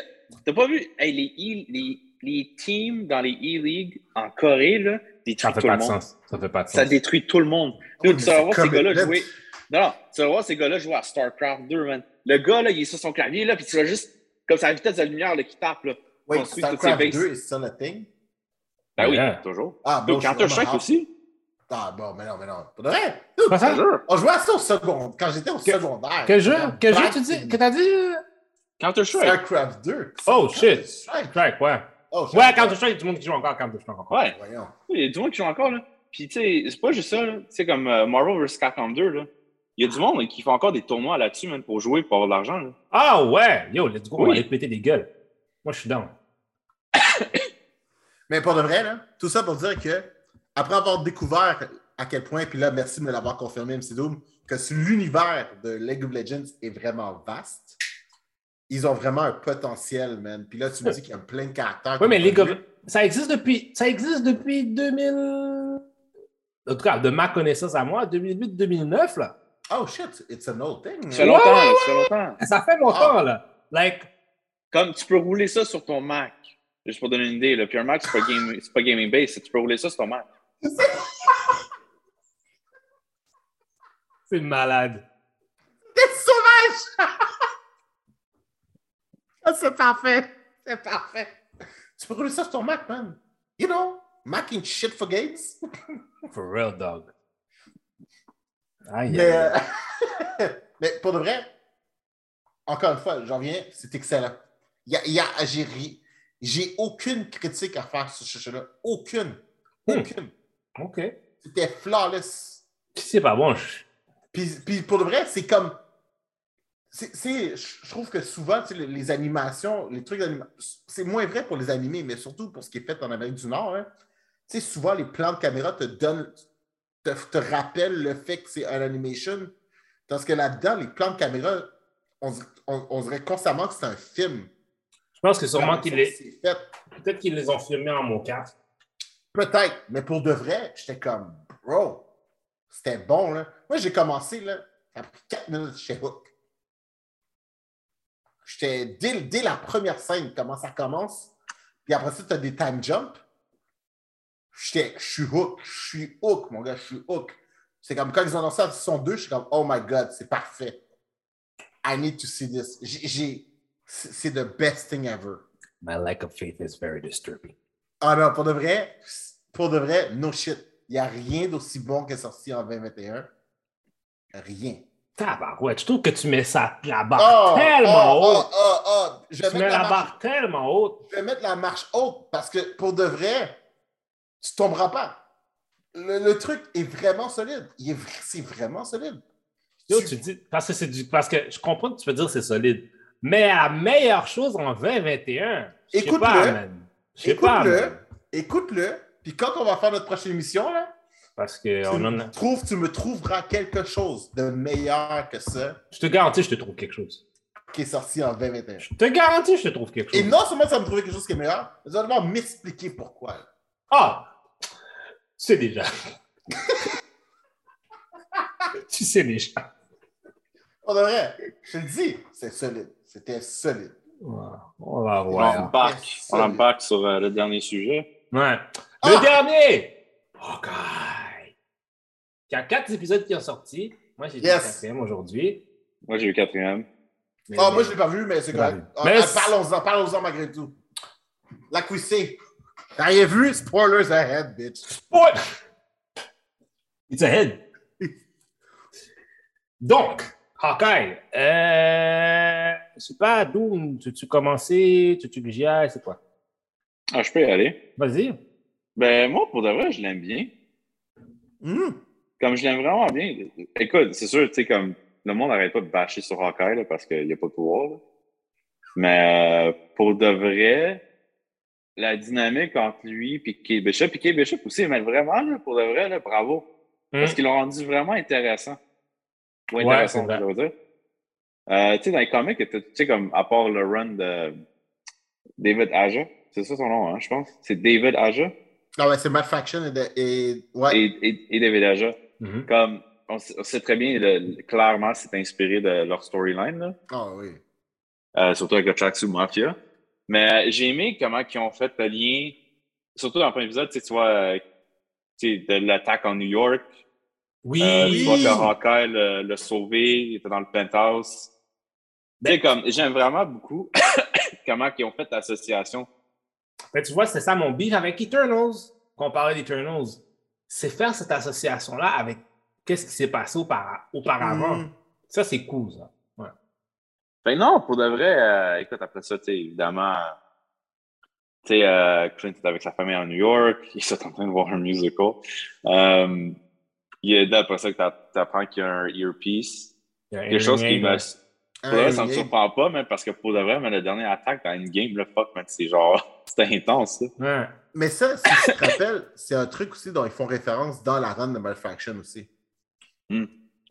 t'as pas vu hey, les, E- les, les teams dans les E-League en Corée, là, Ça détruisent fait tout pas le de monde. sens. Ça fait pas de Ça sens. détruit tout le monde. Oui, Dude, mais tu vas c'est voir ces gars-là jouer. Non, non, tu vas voir ces gars-là jouer à StarCraft 2, man. Le gars, là, il est sur son clavier, là, puis tu vas juste, comme ça, à la vitesse de la lumière, là, qui tape, là. Toutes StarCraft ses bases. 2 is still a thing? Ben oui, Yeah. toujours. Ah, bon, Counter-Strike aussi. Ah, bon, mais non, mais non. Pour de vrai. Dude, ça? On jouait à ça au secondaire, quand j'étais au Que- secondaire. Quel jeu? Quel jeu tu dis? Que t'as dit? Counter-Strike. StarCraft 2. Oh, shit. Strike. Ouais. Oh, Ouais, Counter-Strike, il y a du monde qui joue encore Counter-Strike. encore. Ouais. Voyons. Oui, il y a du monde qui joue encore, là. Puis, tu sais, c'est pas juste ça, là. Tu sais, comme euh, Marvel vs. Capcom 2, là. Il y a du monde là, qui fait encore des tournois là-dessus, même, pour jouer, pour avoir de l'argent, là. Ah ouais! Yo, let's go, on va Oui. aller péter des gueules. Moi, je suis down. Mais pour de vrai, là, tout ça pour dire que, après avoir découvert à quel point, puis là, merci de me l'avoir confirmé, MC Doom, que si l'univers de League of Legends est vraiment vaste, ils ont vraiment un potentiel, man. Puis là, tu me dis qu'il y a plein de caractères. Oui, mais League a of... Ça existe depuis... Ça existe depuis 2000... En tout cas, de ma connaissance à moi, 2008-2009, là. Oh shit, it's an old thing. Ça fait longtemps, ouais, là, ça fait longtemps. Ça fait longtemps, là. Like, Comme tu peux rouler ça sur ton Mac. Juste pour donner une idée, là. Puis un Mac, c'est pas, game- pas gaming base, tu peux rouler ça sur ton Mac. c'est malade. T'es sauvage! Ah, c'est parfait. C'est parfait. Tu peux rouler ça sur ton Mac, man. You know, Mac ain't shit for gates. For real, dog. Aïe, Mais, euh, mais pour de vrai, encore une fois, j'en reviens, c'est excellent. Il y a, il y a- j'ai, ri- j'ai aucune critique à faire sur ce jeu-là. Aucune. Hmm. Aucune. OK. C'était flawless. C'est pas bon, je... Puis, puis pour de vrai, c'est comme. C'est- je trouve que souvent, tu sais, les, les animations, les trucs d'animation, c'est moins vrai pour les animés, mais surtout pour ce qui est fait en Amérique du Nord. hein. Tu sais, souvent, les plans de caméra te donnent, te, te rappellent le fait que c'est un animation. Parce que là-dedans, les plans de caméra, on, on- on dirait constamment que c'est un film. je pense que sûrement qu'ils les... Peut-être qu'ils les ont filmés en mocap. Peut-être, mais pour de vrai, j'étais comme, bro, c'était bon, là. Moi, j'ai commencé, là, ça a pris 4 minutes chez Hook. J'étais, dès, dès la première scène, comment ça commence, puis après ça, tu as des time jumps. J'étais, je suis Hook, je suis Hook, mon gars, je suis Hook. C'est comme quand ils ont lancé la saison 2, je suis comme, oh my God, c'est parfait. I need to see this. J'ai, c'est c'est the best thing ever. My lack of faith is very disturbing. Ah non, pour de vrai, pour de vrai, no shit. Il n'y a rien d'aussi bon qui est sorti en 2021. Rien. Tabarouette, je trouve que tu mets ça, la barre Oh, tellement oh, haute. oh, oh, oh. Je, vais tu mets la barre tellement haute. je vais mettre la marche haute parce que pour de vrai, tu tomberas pas. Le, le truc est vraiment solide. C'est vraiment solide. Yo, Tu- tu dis, parce que c'est du, parce que je comprends que tu peux dire que c'est solide. Mais la meilleure chose en 2021, je sais Écoute-le. Écoute-le, écoute-le, puis quand on va faire notre prochaine émission, là, Parce que tu, on en me a- trouves- tu me trouveras quelque chose de meilleur que ça je te garantis, je te trouve quelque chose. qui est sorti en 2021. Je te garantis, je te trouve quelque chose. Et non seulement ça me trouvait quelque chose qui est meilleur, mais ça va devoir m'expliquer pourquoi. Ah! Tu sais déjà. tu sais déjà. On devrait. Je te le dis, c'est solide. C'était solide. Ouais, on va On voir. embarque, Yes. on embarque sur euh, le dernier sujet. Ouais. Ah! Le dernier! Hawkeye! Il y a quatre épisodes qui ont sorti. Moi, j'ai vu Yes. le quatrième aujourd'hui. Moi, j'ai eu quatrième. Mais- Ah, moi, je ne l'ai pas vu, mais c'est C'est correct. Ah, Mais ah, Parlons-en, parlons-en malgré tout. La cuissée. T'as rien vu? Spoilers ahead, bitch. Ouais. It's ahead. Donc, Hawkeye, euh, je sais pas, d'où tu, tu commencer, tu, tu que j'y aille, c'est quoi? Ah, je peux y aller. Vas-y. Ben, moi, pour de vrai, je l'aime bien. Hum. Comme je l'aime vraiment bien. Écoute, c'est sûr, tu sais, comme le monde n'arrête pas de bâcher sur Hawkeye là, parce qu'il n'y a pas de pouvoir. là. Mais euh, pour de vrai, la dynamique entre lui et Kate Bishop, puis Kate Bishop aussi, mais vraiment, là, pour de vrai, là, bravo. Parce Hum. qu'ils l'ont rendu vraiment intéressant. Ou Ouais, intéressant, c'est vrai. je veux dire. Euh, tu sais, dans les comics, tu sais, comme à part le run de David Aja, c'est ça son nom, hein, je pense? C'est David Aja? Ah ouais, c'est Matt Faction et, de- et- ouais. et, et, et David Aja. Mhm. Comme, on, sait- on sait très bien, le- clairement, c'est inspiré de leur storyline, là. Ah oui. Euh, surtout avec le Tracksuit Mafia. Mais euh, j'ai aimé comment ils ont fait le lien, surtout dans le premier épisode, tu sais, tu vois, euh, de l'attaque en New York. Oui. Euh, tu vois que Hawkeye l'a l'a sauvé, il était dans le penthouse. Tu sais, comme, j'aime vraiment beaucoup comment ils ont fait l'association. Ben, tu vois, c'est ça mon beef avec Eternals, qu'on parlait d'Eternals. C'est faire cette association-là avec qu'est-ce qui s'est passé aupara- auparavant. Hum. Ça, c'est cool, ça. Ouais. Que non, pour de vrai, euh, écoute, après ça, tu sais, évidemment, tu sais, euh, Clint est avec sa famille en New York, il est en train de voir un musical. Euh, il est là, après ça, que t'a- t'apprends qu'il y a un earpiece. Y a Quelque chose qui me... Pour de vrai, ça me Un- surprend pas, même parce que pour de vrai, mais le dernier attaque dans Endgame, le fuck, man, c'est genre, c'était intense. Ouais. Mais ça, si tu te rappelles, c'est un truc aussi dont ils font référence dans la run de Malfaction aussi.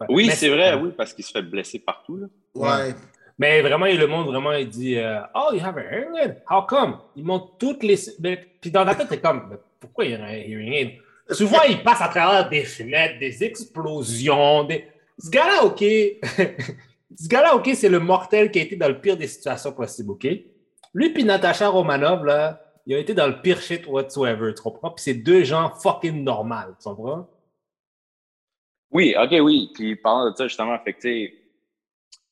Oui, Mais c'est vrai, oui, parce qu'il se fait blesser partout. Là. Ouais. Mais vraiment, le monde, vraiment, il dit euh, Oh, you have a hearing aid? How come? Ils montrent toutes les. Puis dans la tête, t'es comme Mais Pourquoi il y a un hearing aid? Souvent, il passe à travers des fenêtres, des explosions. Des... Ce gars-là, OK. Ce gars-là, OK, c'est le mortel qui a été dans le pire des situations possibles, OK? Lui puis Natasha Romanov, là, ils ont été dans le pire shit whatsoever, tu comprends? Puis c'est deux gens fucking normales, tu comprends? Oui, ok, oui. Puis parlant de ça, justement, fait que, tu sais,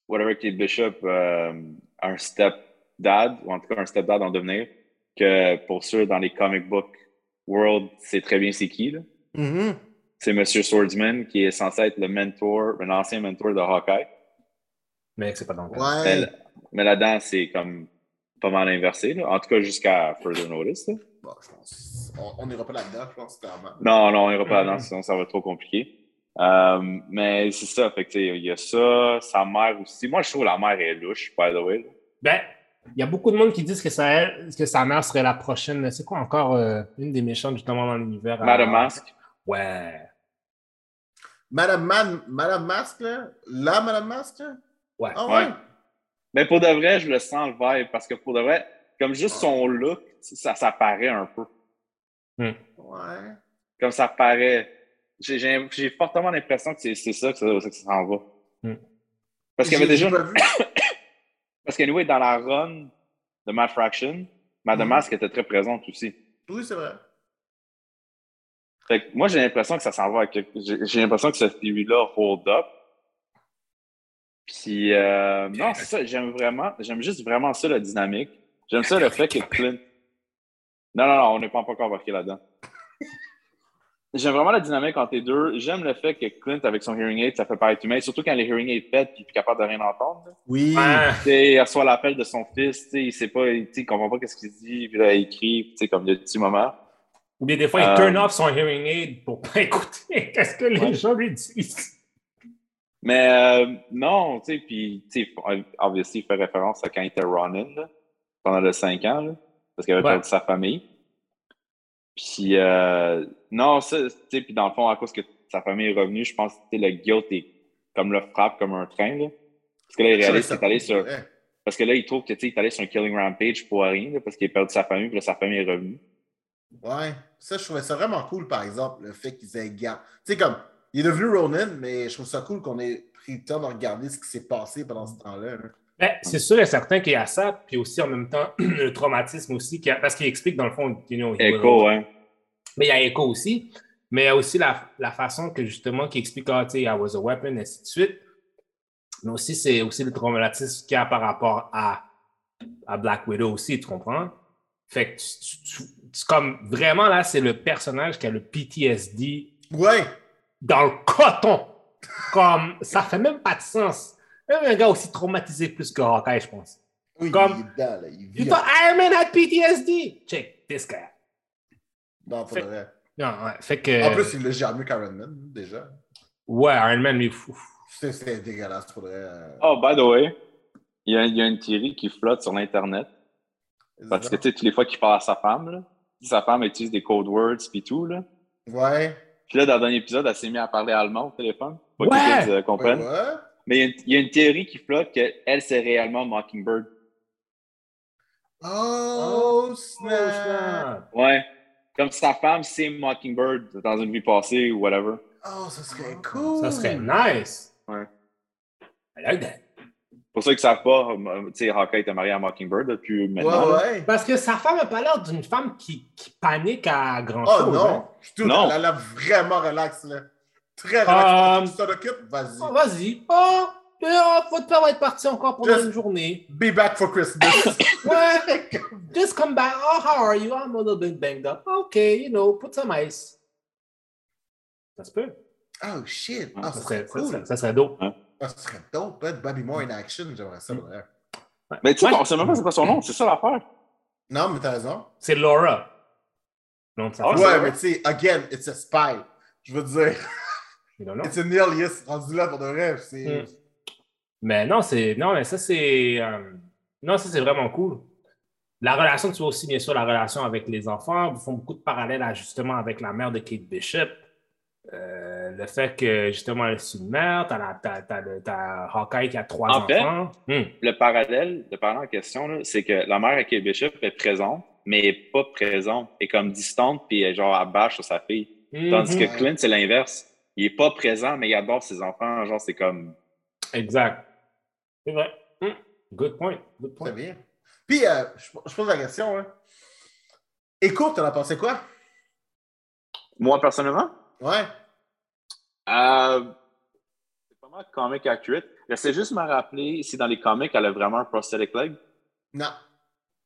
whatever Kate Bishop, euh, un step-dad, ou en tout cas un step-dad en devenir, que pour ceux dans les comic book world, c'est très bien c'est qui, là. Mhm. C'est Monsieur Swordsman, qui est censé être le mentor, un ancien mentor de Hawkeye. Mais c'est pas dans le cas. Ouais. Mais, mais là-dedans, c'est comme pas mal inversé, là. En tout cas, jusqu'à further notice, là. Bon, je pense. On n'ira pas là-dedans, je pense, clairement. Non, non, on ira pas là-dedans, sinon ça va être trop compliqué. Euh, mais c'est ça, fait que, il y a ça, sa mère aussi. Moi, je trouve que la mère est louche, by the way. Ben, il y a beaucoup de monde qui disent que, ça, que sa mère serait la prochaine. C'est quoi encore euh, une des méchantes justement dans l'univers? à- Madame Mask. Ouais. Madame, Man- Madame Masque, là? La Madame Masque? Ouais. Ah Ouais. ouais? Mais pour de vrai, je le sens le vibe parce que pour de vrai, comme juste son look, ça, ça paraît un peu. Ouais. Comme ça paraît. J'ai- J'ai j'ai fortement l'impression que c'est c'est ça que ça, que ça s'en va. Hmm. Parce qu'il y avait déjà. Parce qu'anyway, dans la run de Mad Fraction, Madame Mhm. Mask était très présente aussi. Oui, c'est vrai. Fait que moi, j'ai l'impression que ça s'en va. J'ai j'ai l'impression que cette theory-là hold up. Puis, euh, non, c'est ça. J'aime vraiment, j'aime juste vraiment ça, la dynamique. J'aime ça, le fait que Clint. Non, non, non, on n'est pas encore embarqué là-dedans. J'aime vraiment la dynamique entre les deux. J'aime le fait que Clint, avec son hearing aid, ça fait paraître humain, surtout quand les hearing aids pètent et il est plus capable de rien entendre. Oui. Il reçoit l'appel de son fils, tu sais, il sait pas, il comprend pas ce qu'il dit, puis là, il écrit, tu sais, comme il y a des petits moments. Ou bien des fois, il Euh, turn off son hearing aid pour pas écouter qu'est-ce que les Ouais. gens lui disent. Mais euh, non, tu sais, puis, tu sais, obviously, il fait référence à quand il était Ronin, là, pendant les cinq ans, là, parce qu'il avait Ouais. perdu sa famille. Puis, euh, non, ça, tu sais, puis dans le fond, à cause que sa famille est revenue, je pense que le guilt est comme le frappe comme un train, là. Parce que là, il réalise qu'il est allé sur. Ouais. Parce que là, il trouve que, tu sais, il est allé sur un killing rampage pour rien, là, parce qu'il a perdu sa famille, puis là, sa famille est revenue. Ouais. Ça, je trouvais ça vraiment cool, par exemple, le fait qu'ils aient gardé. Tu sais, comme, il est devenu Ronin, mais je trouve ça cool qu'on ait pris le temps de regarder ce qui s'est passé pendant ce temps-là. là. Ben, c'est sûr et certain qu'il y a ça, puis aussi en même temps, le traumatisme aussi, y a- parce qu'il explique dans le fond, you know, hein. Mais il y a Echo aussi. Mais il y a aussi la, la façon que justement, qui explique, ah, tu sais, I was a weapon, et ainsi de suite. Mais aussi, c'est aussi le traumatisme qu'il y a par rapport à, à Black Widow aussi, tu comprends? Fait que tu- tu- tu- c'est comme vraiment là, c'est le personnage qui a le PTSD Ouais. Dans le coton. Comme ça fait même pas de sens. Même un gars aussi traumatisé plus que Hawkeye, je pense. Oui, Comme- il est dedans, là. Il You vit. thought Iron Man had PTSD? Check this guy. Non, pas Fait- vrai. Non, ouais, fait que. En plus, il l'a jamais qu'Iron Man, déjà. Ouais, Iron Man, lui, fou. C'est c'est dégueulasse, pour vrai. Oh, by the way, il y a, il y a une théorie qui flotte sur l'Internet. Parce que, tu sais, toutes les fois qu'il parle à sa femme, là, sa femme utilise des code words puis tout, là. Ouais. Puis là, dans le dernier épisode, elle s'est mise à parler allemand au téléphone. Pas Ouais! que les euh, comprennent. ouais. Mais il y, a une, il y a une théorie qui flotte qu'elle, c'est réellement Mockingbird. Oh, snap! snap. Ouais. Comme sa femme, c'est Mockingbird dans une vie passée ou whatever. Oh, ça serait cool! Ça serait nice. Ouais. I like that. Pour ceux qui ne savent pas, euh, tu sais, Hawkeye était marié à Mockingbird depuis Ouais, maintenant. là. ouais. Parce que sa femme n'a pas l'air d'une femme qui, qui panique à grand Oh chose. non! hein. Tout, Non. Elle a l'air vraiment relax, là. Très Euh, relax. Tu t'en occupes? Vas-y. Oh, Vas-y. Oh, oh, votre père va être parti encore pendant Just- une journée. Be back for Christmas. Ouais. Just come back. Oh, how are you? I'm a little bit banged up. Okay, you know, put some ice. Ça se peut. oh, shit! Ah, Ça ça serait, ça cool. ça serait dope. Ah, ça serait dope, hein? Bobby Moore in action, j'aimerais ça. Ouais. Mais tu sais, on sait même pas c'est quoi son nom, c'est ça l'affaire. Non, mais t'as raison. C'est Laura. Non, ça Ah, ouais, mais tu sais, again, it's a spy. Je veux dire, it's an alias rendu là pour de vrai. C'est... Mm. Mais non, c'est. Non, mais ça, c'est. euh, Non, ça, c'est vraiment cool. La relation, tu vois aussi, bien sûr, la relation avec les enfants. Ils font beaucoup de parallèles, justement, avec la mère de Kate Bishop. Euh, le fait que, justement, elle est une mère, tu as, Hawkeye qui a trois En fait, enfants. Hmm. Le parallèle, le parallèle en question, là, c'est que la mère à Kate Bishop est présente, mais elle n'est pas présente. Elle est comme distante, puis elle, genre, elle bâche sur sa fille. Tandis Mhm. que Clint, c'est l'inverse. Il n'est pas présent, mais il adore ses enfants. Genre, c'est comme. Exact. C'est vrai. Hmm. Good point. Good Très point. bien. Puis, euh, je, je pose la question. Hein. Écoute, t'en as pensé quoi? Moi, personnellement, Ouais. euh, c'est pas mal comic accurate. J'essaie juste de me rappeler si dans les comics, elle a vraiment un prosthetic leg. Non.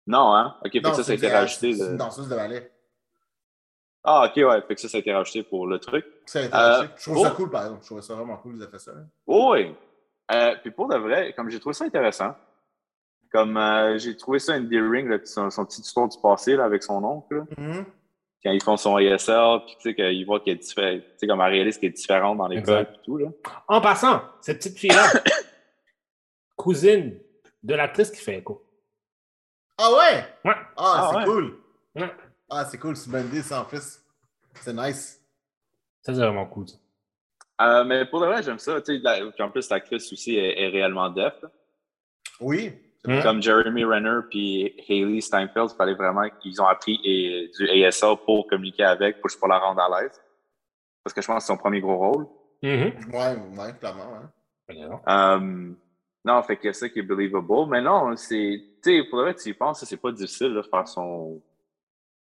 Non, hein? Ok, fait non, que ça, ça a été rajouté. Le- une danseuse de. Ah, ok, ouais. Fait que ça, ça a été rajouté pour le truc. Ça a été Euh, rajouté. Je trouve ça cool, par exemple. Je trouve ça vraiment cool, vous avez fait ça. Oh, oui. Euh, puis pour de vrai, comme j'ai trouvé ça intéressant, comme euh, j'ai trouvé ça endearing, là, son, son petit histoire du passé là, avec son oncle, là, Mhm. Quand ils font son ASL, puis tu sais, qu'ils voient qu'elle est différente, tu sais, comme elle réalise qu'elle est différente dans l'école et tout, là. En passant, cette petite fille-là, cousine de l'actrice qui fait écho. Ah ouais? Ouais. Ah, Ah c'est ouais. cool. Ouais. Ah, c'est cool. C'est bandé, ça, en plus. C'est nice. Ça, c'est vraiment cool. ça. Euh, mais pour de vrai, j'aime ça. Tu sais, la- en plus, l'actrice aussi est, est réellement deaf. là. Oui. Vrai. Comme Jeremy Renner puis Hailey Steinfeld, il fallait vraiment qu'ils ont appris et- du ASL pour communiquer avec, pour, pour la rendre à l'aise. Parce que je pense que c'est son premier gros rôle. Mhm. Ouais, ouais, clairement. hein. Euh, non, fait que c'est ça qui est believable. Mais non, c'est. Tu sais, pour le vrai, tu y penses, c'est pas difficile de faire son.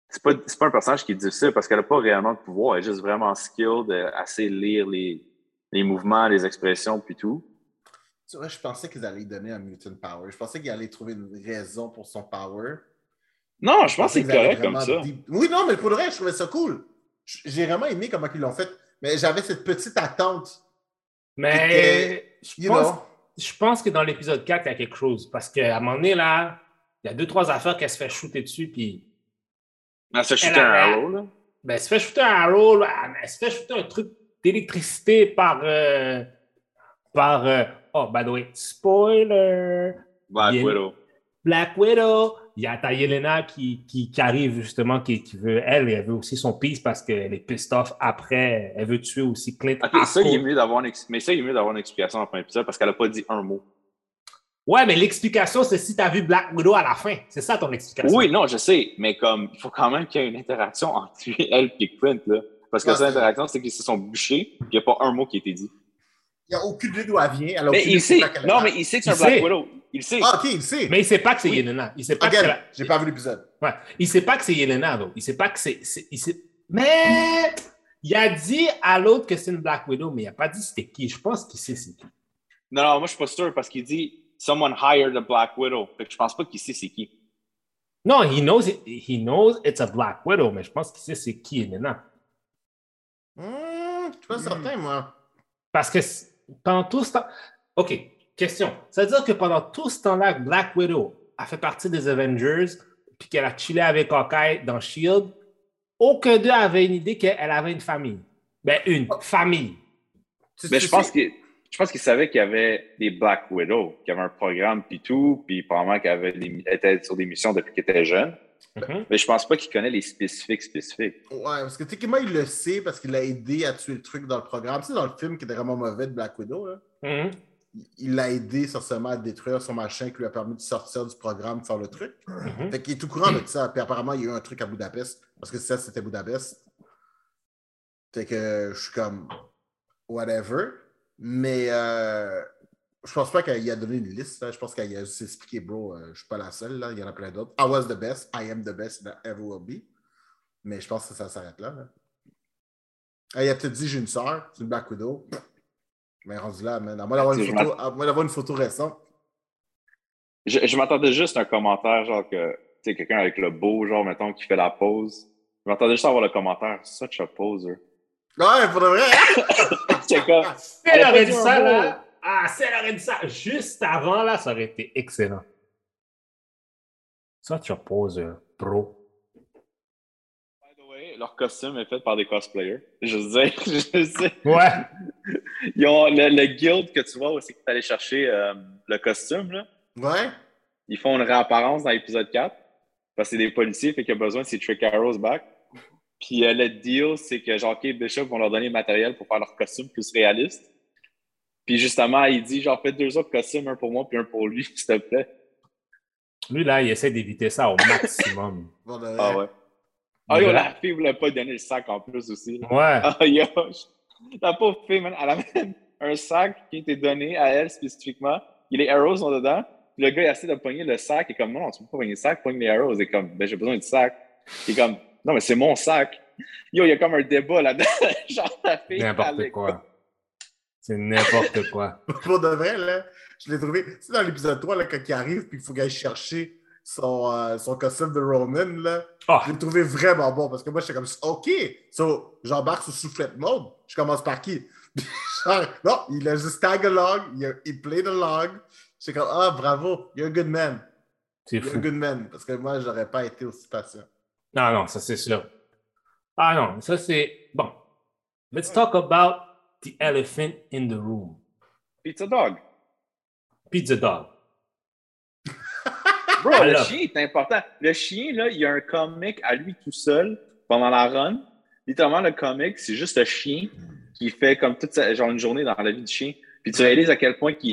C'est pas, c'est pas un personnage qui est difficile parce qu'elle a pas réellement de pouvoir. Elle est juste vraiment skilled, assez lire les, les mouvements, les expressions, puis tout. Tu vois, je pensais qu'ils allaient lui donner un mutant power. Je pensais qu'ils allaient trouver une raison pour son power. Non, je pense que c'est qu'ils allaient correct comme ça. deep- Oui, non, mais pour le reste, je trouvais ça cool. J'ai vraiment aimé comment ils l'ont fait. Mais j'avais cette petite attente. Mais je pense, know? je pense que dans l'épisode 4, il y a quelque chose. Parce qu'à un moment donné, là, il y a deux, trois affaires qu'elle se fait shooter dessus, puis Elle se Elle shooter un arrow, là. ben, elle se fait shooter un arrow, là, mais elle se fait shooter un truc d'électricité par. euh, par. euh, oh, by the way, spoiler! Black. Widow. Black Widow. Il y a ta Yelena qui, qui, qui arrive justement, qui, qui veut, elle, elle veut aussi son peace parce qu'elle est pissed off après. Elle veut tuer aussi Clint. Ok, à ça, il est cause- mieux d'avoir une, mais ça, il est mieux d'avoir une explication en fin d'épisode parce qu'elle a pas dit un mot. Ouais, mais l'explication, c'est si tu as vu Black Widow à la fin. C'est ça ton explication. Oui, non, je sais, mais comme, il faut quand même qu'il y ait une interaction entre elle et Clint, là. Parce que Ouais, cette c'est- interaction, c'est qu'ils se sont bûchés, puis il n'y a pas un mot qui a été dit. Il n'y a aucune idée d'où elle vient. Elle Mais il sait, non, mais il sait que c'est un Il Black sait. Widow. Il sait. Ah, ok, il sait. Mais il sait pas que c'est Oui. Yelena. Il sait pas que c'est Again, j'ai pas vu l'épisode. Ouais. Il sait pas que c'est Yelena, donc. Il sait pas que c'est. c'est- il sait- Mais il a dit à l'autre que c'est une Black Widow, mais il a pas dit c'était qui. Je pense qu'il sait c'est qui. Non, non, moi, je suis pas sûr parce qu'il dit Someone hired a Black Widow. Fait que je pense pas qu'il sait c'est qui. Non, he knows, it, he knows it's a Black Widow, mais je pense qu'il sait c'est qui Yelena. Hmm, je suis pas certain, moi. Parce que pendant tout ce temps. OK, question. Ça veut dire que pendant tout ce temps-là, que Black Widow a fait partie des Avengers, puis qu'elle a chillé avec Hawkeye dans Shield, aucun d'eux avait une idée qu'elle avait une famille. Ben, une famille. Tu- Mais tu je pense qu'il je pense qu'il savait qu'il y avait des Black Widow, qu'il y avait un programme puis tout, puis probablement qu'elle avait des- elle était sur des missions depuis qu'elle était jeune. Mhm. Mais je pense pas qu'il connaît les spécifiques spécifiques. Ouais, parce que techniquement, il le sait parce qu'il a aidé à tuer le truc dans le programme. Tu sais, dans le film qui était vraiment mauvais de Black Widow, là, Mhm. il- il l'a aidé essentiellement à détruire son machin qui lui a permis de sortir du programme, de faire le truc. Mhm. Fait qu'il est tout courant de ça. Puis apparemment, il y a eu un truc à Budapest parce que ça, c'était Budapest. Fait que je suis comme whatever. Mais euh, je pense pas qu'il a donné une liste. là. Je pense qu'il a juste expliqué, bro, euh, je suis pas la seule. Là. Il y en a plein d'autres. I was the best. I am the best that ever will be. Mais je pense que ça s'arrête là. là. Ah, il a peut-être dit j'ai une soeur, c'est une Black Widow. Mais rendu là, man. À moins d'avoir une, photo- à moins d'avoir une photo récente. Je, je m'attendais juste à un commentaire, genre que, tu sais, quelqu'un avec le beau, genre, mettons, qui fait la pause. Je m'attendais juste à avoir le commentaire, such a poser. Ouais, pour de vrai. J'étais comme, Si Elle aurait dit ça, là, ah, si elle aurait dit ça juste avant, là, ça aurait été excellent. Ça, tu poses, bro. by the way, leur costume est fait par des cosplayers. Je sais, je sais. Ouais. Ils ont le, le guild que tu vois c'est que tu allé chercher euh, le costume, là. Ouais. Ils font une réapparence dans l'épisode 4. parce que c'est des policiers, fait qu'il a besoin de ses Trick Arrows back. Puis euh, le deal, c'est que Kate Bishop vont leur donner le matériel pour faire leur costume plus réaliste. Puis justement, il dit genre faites deux autres costumes, un pour moi puis un pour lui, s'il te plaît. Lui, là, il essaie d'éviter ça au maximum. Ah ouais. Ah yo, la fille voulait pas donner le sac en plus aussi. là. Ouais. Ah yo, la pauvre fille, man, elle a même un sac qui a été donné à elle spécifiquement. Il les arrows sont dedans. Puis le gars, il essaie de pogner le sac. Il est comme, non, tu peux pas pogner le sac, pogne les arrows. Il est comme, ben, j'ai besoin du sac. Il est comme, non, mais c'est mon sac. Yo, il y a comme un débat là-dedans. Genre, la fille. elle N'importe quoi. C'est n'importe quoi. Pour de vrai, là, je l'ai trouvé. Tu sais, dans l'épisode 3, là, quand il arrive, puis il faut qu'il aille chercher son, euh, son costume de Roman, là, Ah, je l'ai trouvé vraiment bon parce que moi, j'étais comme, OK, so, j'embarque sur soufflette mode. Je commence par qui? Genre, non, il a juste tag along, il, a, il played along. J'étais comme, ah, bravo, you're a good man. c'est You're a fou. good man. Parce que moi, j'aurais pas été aussi patient. Non, non, ça c'est sûr. Ah non, ça c'est. Bon. Let's talk about the elephant in the room. Pizza Dog. Pizza dog. Bro, le chien est important. Le chien, là, il y a un comic à lui tout seul pendant la run. Littéralement, le comic, c'est juste le chien qui fait comme toute sa, genre une journée dans la vie du chien. Puis tu réalises à quel point que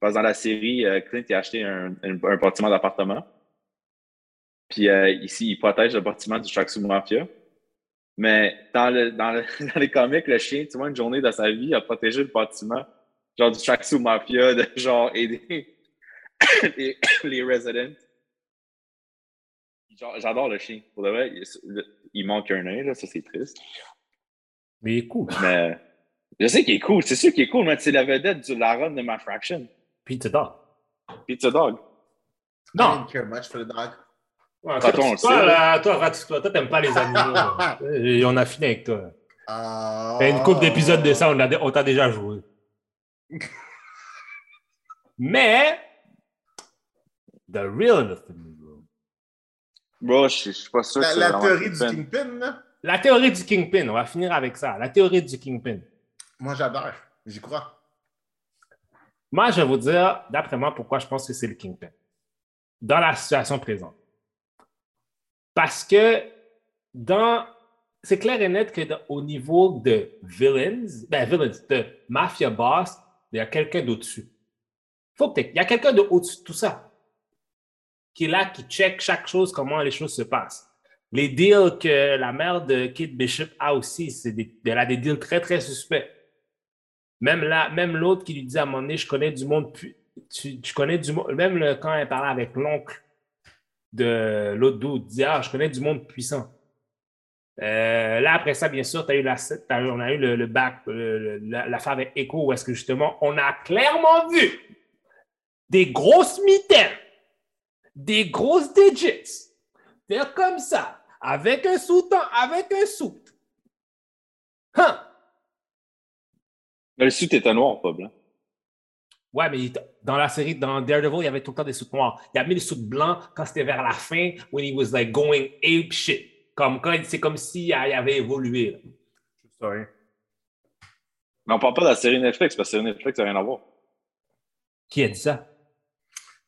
dans la série, euh, Clint a acheté un, un, un bâtiment d'appartement. Puis euh, ici, il protège le bâtiment du Tracksuit Mafia. Mais dans, le, dans, le, dans les comics, le chien, tu vois, une journée de sa vie, a protégé le bâtiment, genre du Tracksuit Mafia, de genre aider les, les residents. Genre, J'adore le chien. Pour de vrai, il, il manque un œil, là, ça c'est triste. Mais il est cool. Mais je sais qu'il est cool, c'est sûr qu'il est cool, mais c'est la vedette de la run de ma fraction. Pizza dog. Pizza Dog. I Non. didn't care much for the dog. Ouais, Attends, toi, le là, toi, toi, t'aimes pas les animaux. Et on a fini avec toi. Ah. T'as une couple d'épisodes de ça, on t'a déjà joué. Mais, the real. Bro, je, je suis pas sûr La, que la théorie du. Kingpin, là, La théorie du Kingpin, on va finir avec ça. La théorie du Kingpin. moi, j'adore. J'y crois. Moi, je vais vous dire, d'après moi, pourquoi je pense que c'est le Kingpin. Dans la situation présente. Parce que dans. C'est clair et net que dans- au niveau de villains, ben villains, de mafia boss, il y a quelqu'un d'au-dessus. Faut que Il y a quelqu'un de au-dessus de tout ça. Qui est là, qui check chaque chose, comment les choses se passent. Les deals que la mère de Kate Bishop a aussi, c'est elle a des deals très, très suspects. Même là, même l'autre qui lui dit à un moment donné, je connais du monde, tu, tu connais du monde, même quand elle parlait avec l'oncle de l'autre dude, dit, ah, je connais du monde puissant. Euh, là, après ça, bien sûr, as eu la, on a eu le, le la- l'affaire avec Echo, où est-ce que justement, on a clairement vu des grosses mitaines, des grosses digits, faire comme ça, avec un sous avec un sou. Hein? Mais le suit était noir, pas blanc. Ouais, mais il- dans la série, dans Daredevil, il y avait tout le temps des soutes noirs. Il a mis des soutes blancs quand c'était vers la fin, when he was like going ape shit. Comme quand c'est comme s'il avait évolué. Sorry. Mais on parle pas de la série Netflix, parce que la série Netflix n'a rien à voir. Qui a dit ça?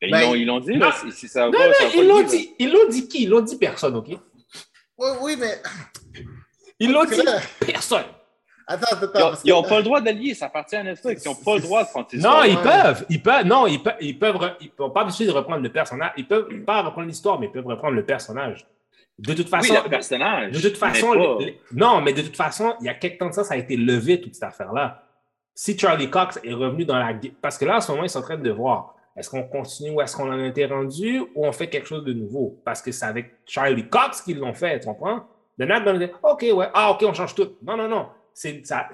Ben, ils l'ont- dit, non. là, si, si ça va, Non, ça non, ils l'ont dit. Ils l'ont dit qui? Ils l'ont dit personne, OK? Oui, oui, mais. Ils l'ont dit personne. Attends, attends, attends. Ils n'ont pas le droit de lier, ça appartient à Netflix. Ils n'ont pas le droit de prendre Non, ils peuvent. Ils peuvent. Non, ils peuvent. Ils peuvent. Ils n'ont pas besoin de reprendre le personnage. Ils peuvent pas reprendre l'histoire, mais ils peuvent reprendre le personnage. De toute Oui, façon, le personnage. De toute mais façon, pas- les- les- non, mais de toute façon, il y a quelques temps de ça, ça a été levé, toute cette affaire-là. Si Charlie Cox est revenu dans la... Parce que là, en ce moment, ils sont en train de voir, est-ce qu'on continue ou est-ce qu'on en a été rendu ou on fait quelque chose de nouveau? Parce que c'est avec Charlie Cox qu'ils l'ont fait, tu comprends? De Nat va dire, OK, ouais, ah, OK, on change tout. Non, non, non. C'est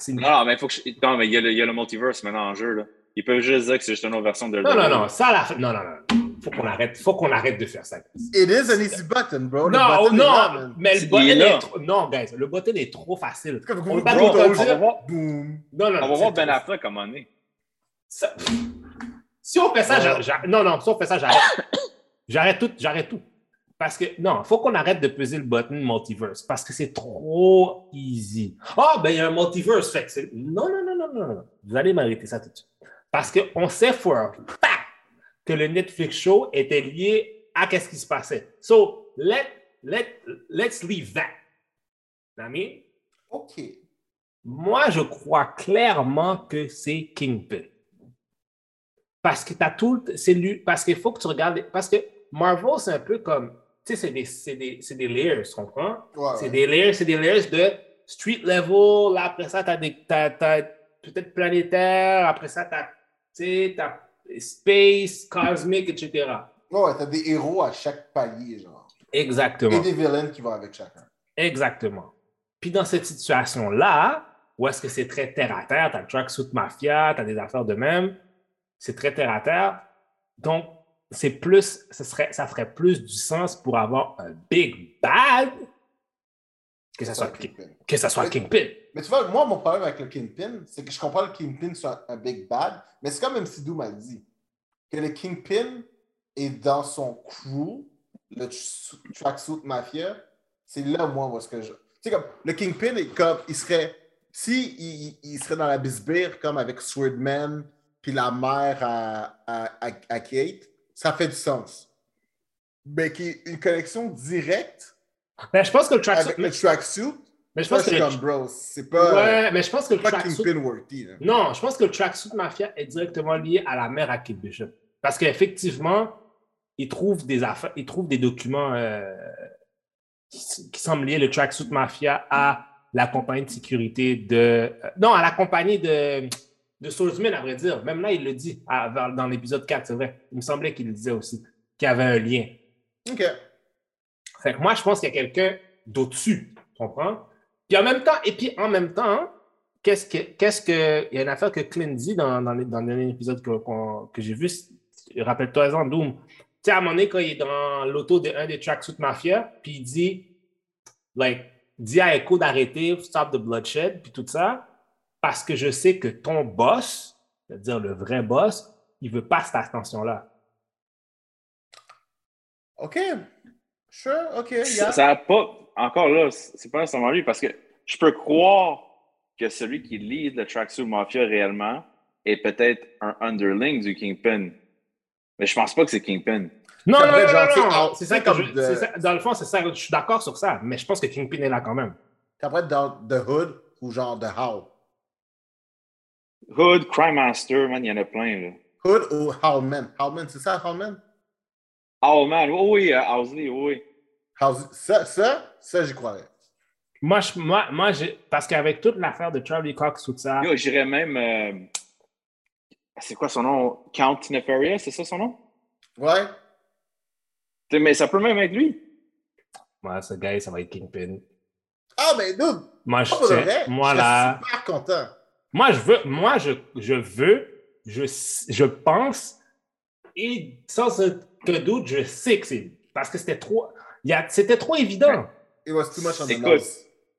une... Non, non, mais il faut que je- non, mais il y, a le, il y a le multiverse maintenant en jeu. Là. Ils peuvent juste dire que c'est juste une autre version de Non, non, non, ça, la... non, non, non. Faut qu'on arrête, faut qu'on arrête de faire ça. It is an easy button, bro. Le Non, button est non, man. mais le est button est trop... Non, guys, le button est trop facile. Comme On. On va voir, Boom. Non, non, on non. va voir Ben Affleck moment donné. Ça- Si on fait ça, Ouais. j'a- j'a- non, non, si on fait ça, j'arrête. j'arrête tout, j'arrête tout. Parce que, non, il faut qu'on arrête de peser le button multiverse parce que c'est trop easy. Ah, ben, il y a un multiverse. Fait que. Non, non, non, non, non, non. Vous allez m'arrêter ça tout de suite. Parce qu'on sait for a fact que le Netflix show était lié à qu'est-ce qui se passait. So, let, let, let's leave that. Mean? OK. Moi, je crois clairement que c'est Kingpin. Parce que t'as tout. C'est lui. Parce qu'il faut que tu regardes. Parce que Marvel, c'est un peu comme. Sais, c'est des, c'est des, c'est des layers, tu comprends? Ouais, C'est ouais. des layers, c'est des layers de street level. Là, après ça, tu as, peut-être planétaire. Après ça, tu as, space, cosmic, etc. Ouais, t'as des héros à chaque palier, genre. Et Exactement. des villains qui vont avec chacun. Exactement. Puis dans cette situation-là, où est-ce que c'est très terre-à-terre, tu as le tracksuit mafia, tu as des affaires de même, c'est très terre-à-terre. Donc, c'est plus, ce serait, ça ferait plus du sens pour avoir un big bad que ça soit, Kingpin. que ça soit Mais- Kingpin. Mais tu vois, moi, mon problème avec le Kingpin, c'est que je comprends le Kingpin soit un big bad, mais c'est comme même Sidou m'a dit, que le Kingpin est dans son crew, le tr- tracksuit mafia, c'est là, moi, où est-ce que je... Tu sais, comme, le Kingpin est comme, il serait, si il, il serait dans la bisbire, comme avec Swordman, puis la mère à, à, à, à Kate, ça fait du sens. Mais qui une connexion directe Mais je pense que le tracksuit. avec Mais, le tracksuit, mais je pense que c'est le, bro, c'est pas, ouais, mais je pense que le tracksuit. Worthy. là. Non, je pense que le tracksuit mafia est directement lié à la mère à Kate Bishop. Parce qu'effectivement, il trouve des affaires, il trouve des documents euh, qui, qui semblent lier le tracksuit mafia à la compagnie de sécurité de. euh, non, à la compagnie de, de Swordsman, à vrai dire. Même là, il le dit à- dans l'épisode 4, c'est vrai. Il me semblait qu'il le disait aussi, qu'il y avait un lien. OK. Fait que moi, je pense qu'il y a quelqu'un d'au-dessus, tu comprends? Puis en même temps, et puis en même temps, qu'est-ce que, qu'est-ce que, il y a une affaire que Clint dit dans, dans, le dernier épisode que, que j'ai vu, rappelle-toi-en, Doom. Tu sais, à un moment donné, quand il est dans l'auto de un des tracksuit mafia, puis il dit, like, dis à Echo d'arrêter, stop the bloodshed, puis tout ça, parce que je sais que ton boss, c'est-à-dire le vrai boss, il veut pas cette attention-là. OK. Sure, OK. Ça Yeah. ça a pas. Encore là, c'est pas nécessairement lui parce que je peux croire que celui qui lead le Tracksuit Mafia réellement est peut-être un underling du Kingpin. Mais je pense pas que c'est Kingpin. Non, non, non, non, c'est ça comme je- de- c'est ça- Dans le fond, c'est ça. Je suis d'accord sur ça, mais je pense que Kingpin est là quand même. Ça pourrait être dans The Hood ou genre The How. Hood, Crime Master, man, il y en a plein. Là. Hood ou Howlman? Howlman, c'est ça, Howlman? Owlman, oh oui, euh, Owsley, oh oui. House- Ça, ça, ça, j'y croirais. Moi, je- moi, moi j'ai- parce qu'avec toute l'affaire de Charlie Cox, tout ça, Yo, j'irais même. euh, c'est quoi son nom? Count Nefaria, c'est ça son nom? Ouais. Mais ça peut même être lui. moi, ce gars, ça va être Kingpin. Ah, mais dude, Moi, je suis super content. Moi, je veux, moi, je, je veux, je, je pense, et sans aucun doute, je sais que c'est. Parce que c'était trop, il y a- c'était trop évident. It was too much on the Écoute.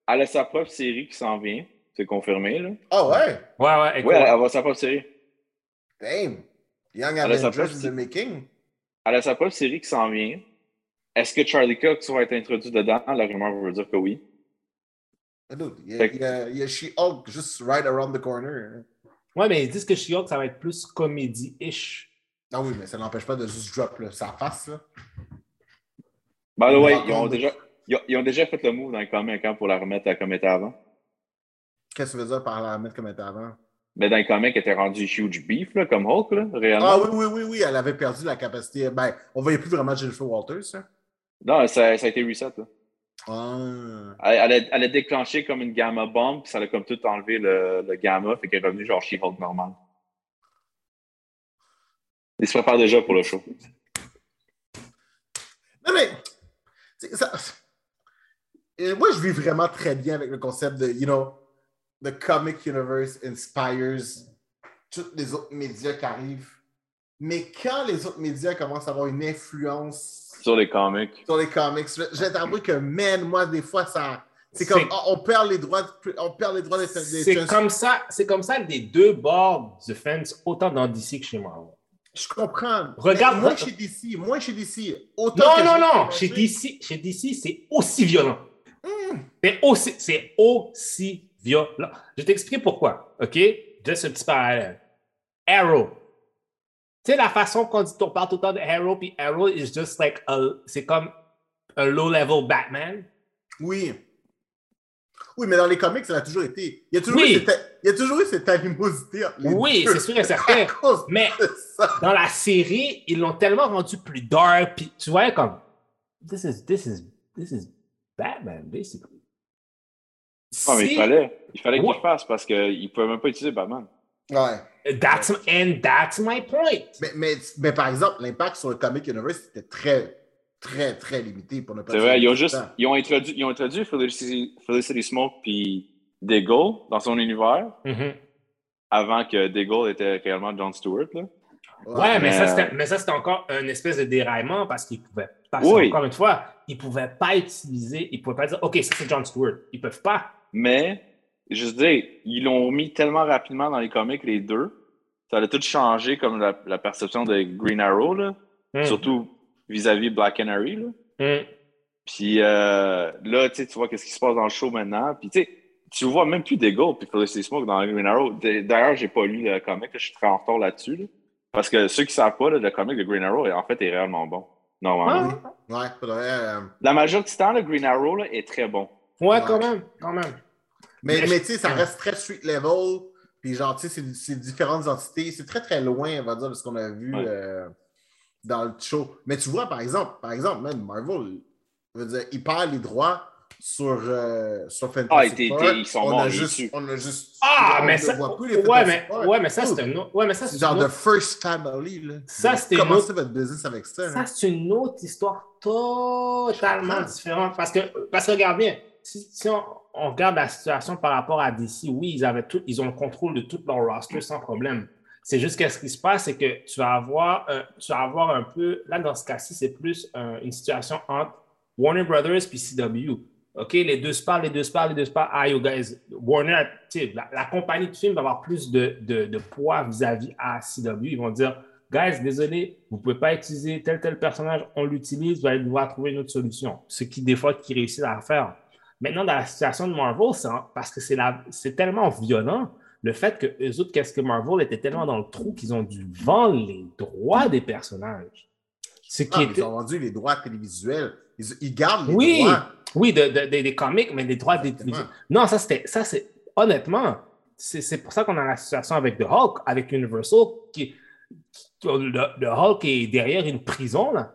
Elle a sa propre série qui s'en vient. C'est confirmé, là. Ah ouais? Ouais, ouais, écoute. Oui, elle, va avoir sa propre série. Damn. Young Elle a sa Avengers propre- in the making. Elle a sa propre série qui s'en vient. Est-ce que Charlie Cox va être introduit dedans? La rumeur veut dire que oui. Dude, il y a, il y a- She-Hulk just right around the corner. Ouais, mais ils disent que She-Hulk, ça va être plus comédie-ish. Ah oui, mais ça n'empêche pas de juste drop là, sa face. Là. By the way, Ouais, ils ont, on- déjà, ils, ont, ils ont déjà fait le move dans le comic hein, pour la remettre à comme elle était avant. Qu'est-ce que tu veux dire par la mettre comme elle était avant? Mais dans le comic, elle était rendue huge beef, là, comme Hulk, là, réellement. Ah oui, oui, oui, oui, elle avait perdu la capacité. Ben, on voyait plus vraiment Jennifer Walters. Hein? Non, ça, ça a été reset. Là. Ah. Elle, elle a, elle a déclenché comme une gamma bomb, puis ça a comme tout enlevé le, le gamma, fait qu'elle est revenue genre She-Hulk normal. Il se prépare déjà pour le show. Non, mais. Ça... Et moi, je vis vraiment très bien avec le concept de, you know, the comic universe inspires tous les autres médias qui arrivent. Mais quand les autres médias commencent à avoir une influence Sur les comics. sur les comics, je vais t'avouer que, man, moi, des fois, ça. C'est comme, oh, on perd les droits, de- on perd les droits des, des- C'est comme ça, c'est comme ça des deux bords du fence, autant dans DC que chez Marvel. Je comprends. Regarde- Moi, chez DC, moi, chez DC, autant. Non, que non, non, chez DC, chez DC, c'est aussi violent. Hmm. C'est aussi, c'est aussi violent. Je vais t'expliquer pourquoi, OK? Juste un petit parallèle. Arrow. Tu sais, la façon qu'on dit, on parle tout le temps de Arrow, puis Arrow is just like, a- c'est comme un low-level Batman. Oui. Oui, mais dans les comics, ça a toujours été. Il y a toujours, Oui. eu, cette, il y a toujours eu cette animosité. Oui, c'est sûr et certain. Mais dans la série, ils l'ont tellement rendu plus dark, puis tu vois comme this is this is this is Batman basically. Ah, mais il fallait, il fallait qu'il fasse parce qu'il ne pouvait même pas utiliser Batman. Ouais. That's and that's my point. Mais, mais, mais par exemple, l'impact sur le Comic Universe était très, très, très limité pour ne pas C'est vrai, ils ont juste ils ont introduit, ils ont introduit Felicity, Felicity Smoke puis Diggle dans son univers Mhm. avant que Diggle était réellement John Stewart. Là. Ouais, mais, mais, ça, euh, c'était, mais ça, c'était encore une espèce de déraillement parce qu'ils pouvaient pas, Oui. encore une fois, ils pouvaient pas utiliser, ils pouvaient pas dire, OK, ça c'est John Stewart. Ils peuvent pas. Mais, je veux dire, ils l'ont mis tellement rapidement dans les comics, les deux. Ça a tout changé comme la, la perception de Green Arrow, là, Hmm. surtout vis-à-vis Black Canary. Là. Hmm. Puis euh, là, tu vois qu'est-ce qui se passe dans le show maintenant. Puis tu vois même plus Diggle puis Felicity Smoke dans Green Arrow. D'ailleurs, j'ai pas lu le comic, je suis très en retard là-dessus. là. Parce que ceux qui savent pas, là, le comic de Green Arrow, en fait, est réellement bon. Normalement. Ah, Ouais, faudrait, euh, La majorité du temps, le Green Arrow là, est très bon. ouais, quand même, quand même. Mais, Mais- mais tu sais, ça reste très street level. Puis genre, tu sais, c'est- différentes entités. C'est très, très loin, on va dire, de ce qu'on a vu Ouais. euh, dans le show. Mais tu vois, par exemple, par exemple, même Marvel, je veux dire, il perd les droits sur, euh, sur Fantastic Ah, Four. ils sont on morts, a juste, on a juste. Ah, mais ça, voit plus les ouais, mais, ouais, mais ça, c'est un autre, ouais, mais ça, C'est genre de autre- First Family. Là. Ça, c'était Commencez autre- votre business avec ça. Ça, hein. c'est une autre histoire totalement différente. Parce que, parce que regarde bien, si, on, regarde la situation par rapport à DC, oui, ils, avaient tout, ils ont le contrôle de tout leur roster sans problème. C'est juste qu'est-ce qui se passe, c'est que tu vas avoir, un- tu vas avoir un peu, là, dans ce cas-ci, c'est plus un- une situation entre Warner Brothers et CW. OK, les deux parlent, les deux parlent, les deux parlent. Ah, yo, guys, Warner, la, la compagnie de film va avoir plus de poids vis-à-vis à CW. Ils vont dire, guys, désolé, vous ne pouvez pas utiliser tel tel personnage, on l'utilise, vous allez devoir trouver une autre solution. Ce qui, des fois, qui réussit à faire. Maintenant, dans la situation de Marvel, c'est parce que c'est la- c'est tellement violent, le fait que eux autres, qu'est-ce que Marvel était tellement dans le trou qu'ils ont dû vendre les droits des personnages. Ce qui Ah, était- ils ont vendu les droits télévisuels. Ils, ils gardent les Oui. droits. oui, de- de- de- des comics, mais des droits des Exactement. Non, ça, c'était, ça, c'est, honnêtement, c'est, c'est pour ça qu'on a la situation avec The Hulk, avec Universal, qui, qui- le, le Hulk est derrière une prison, là.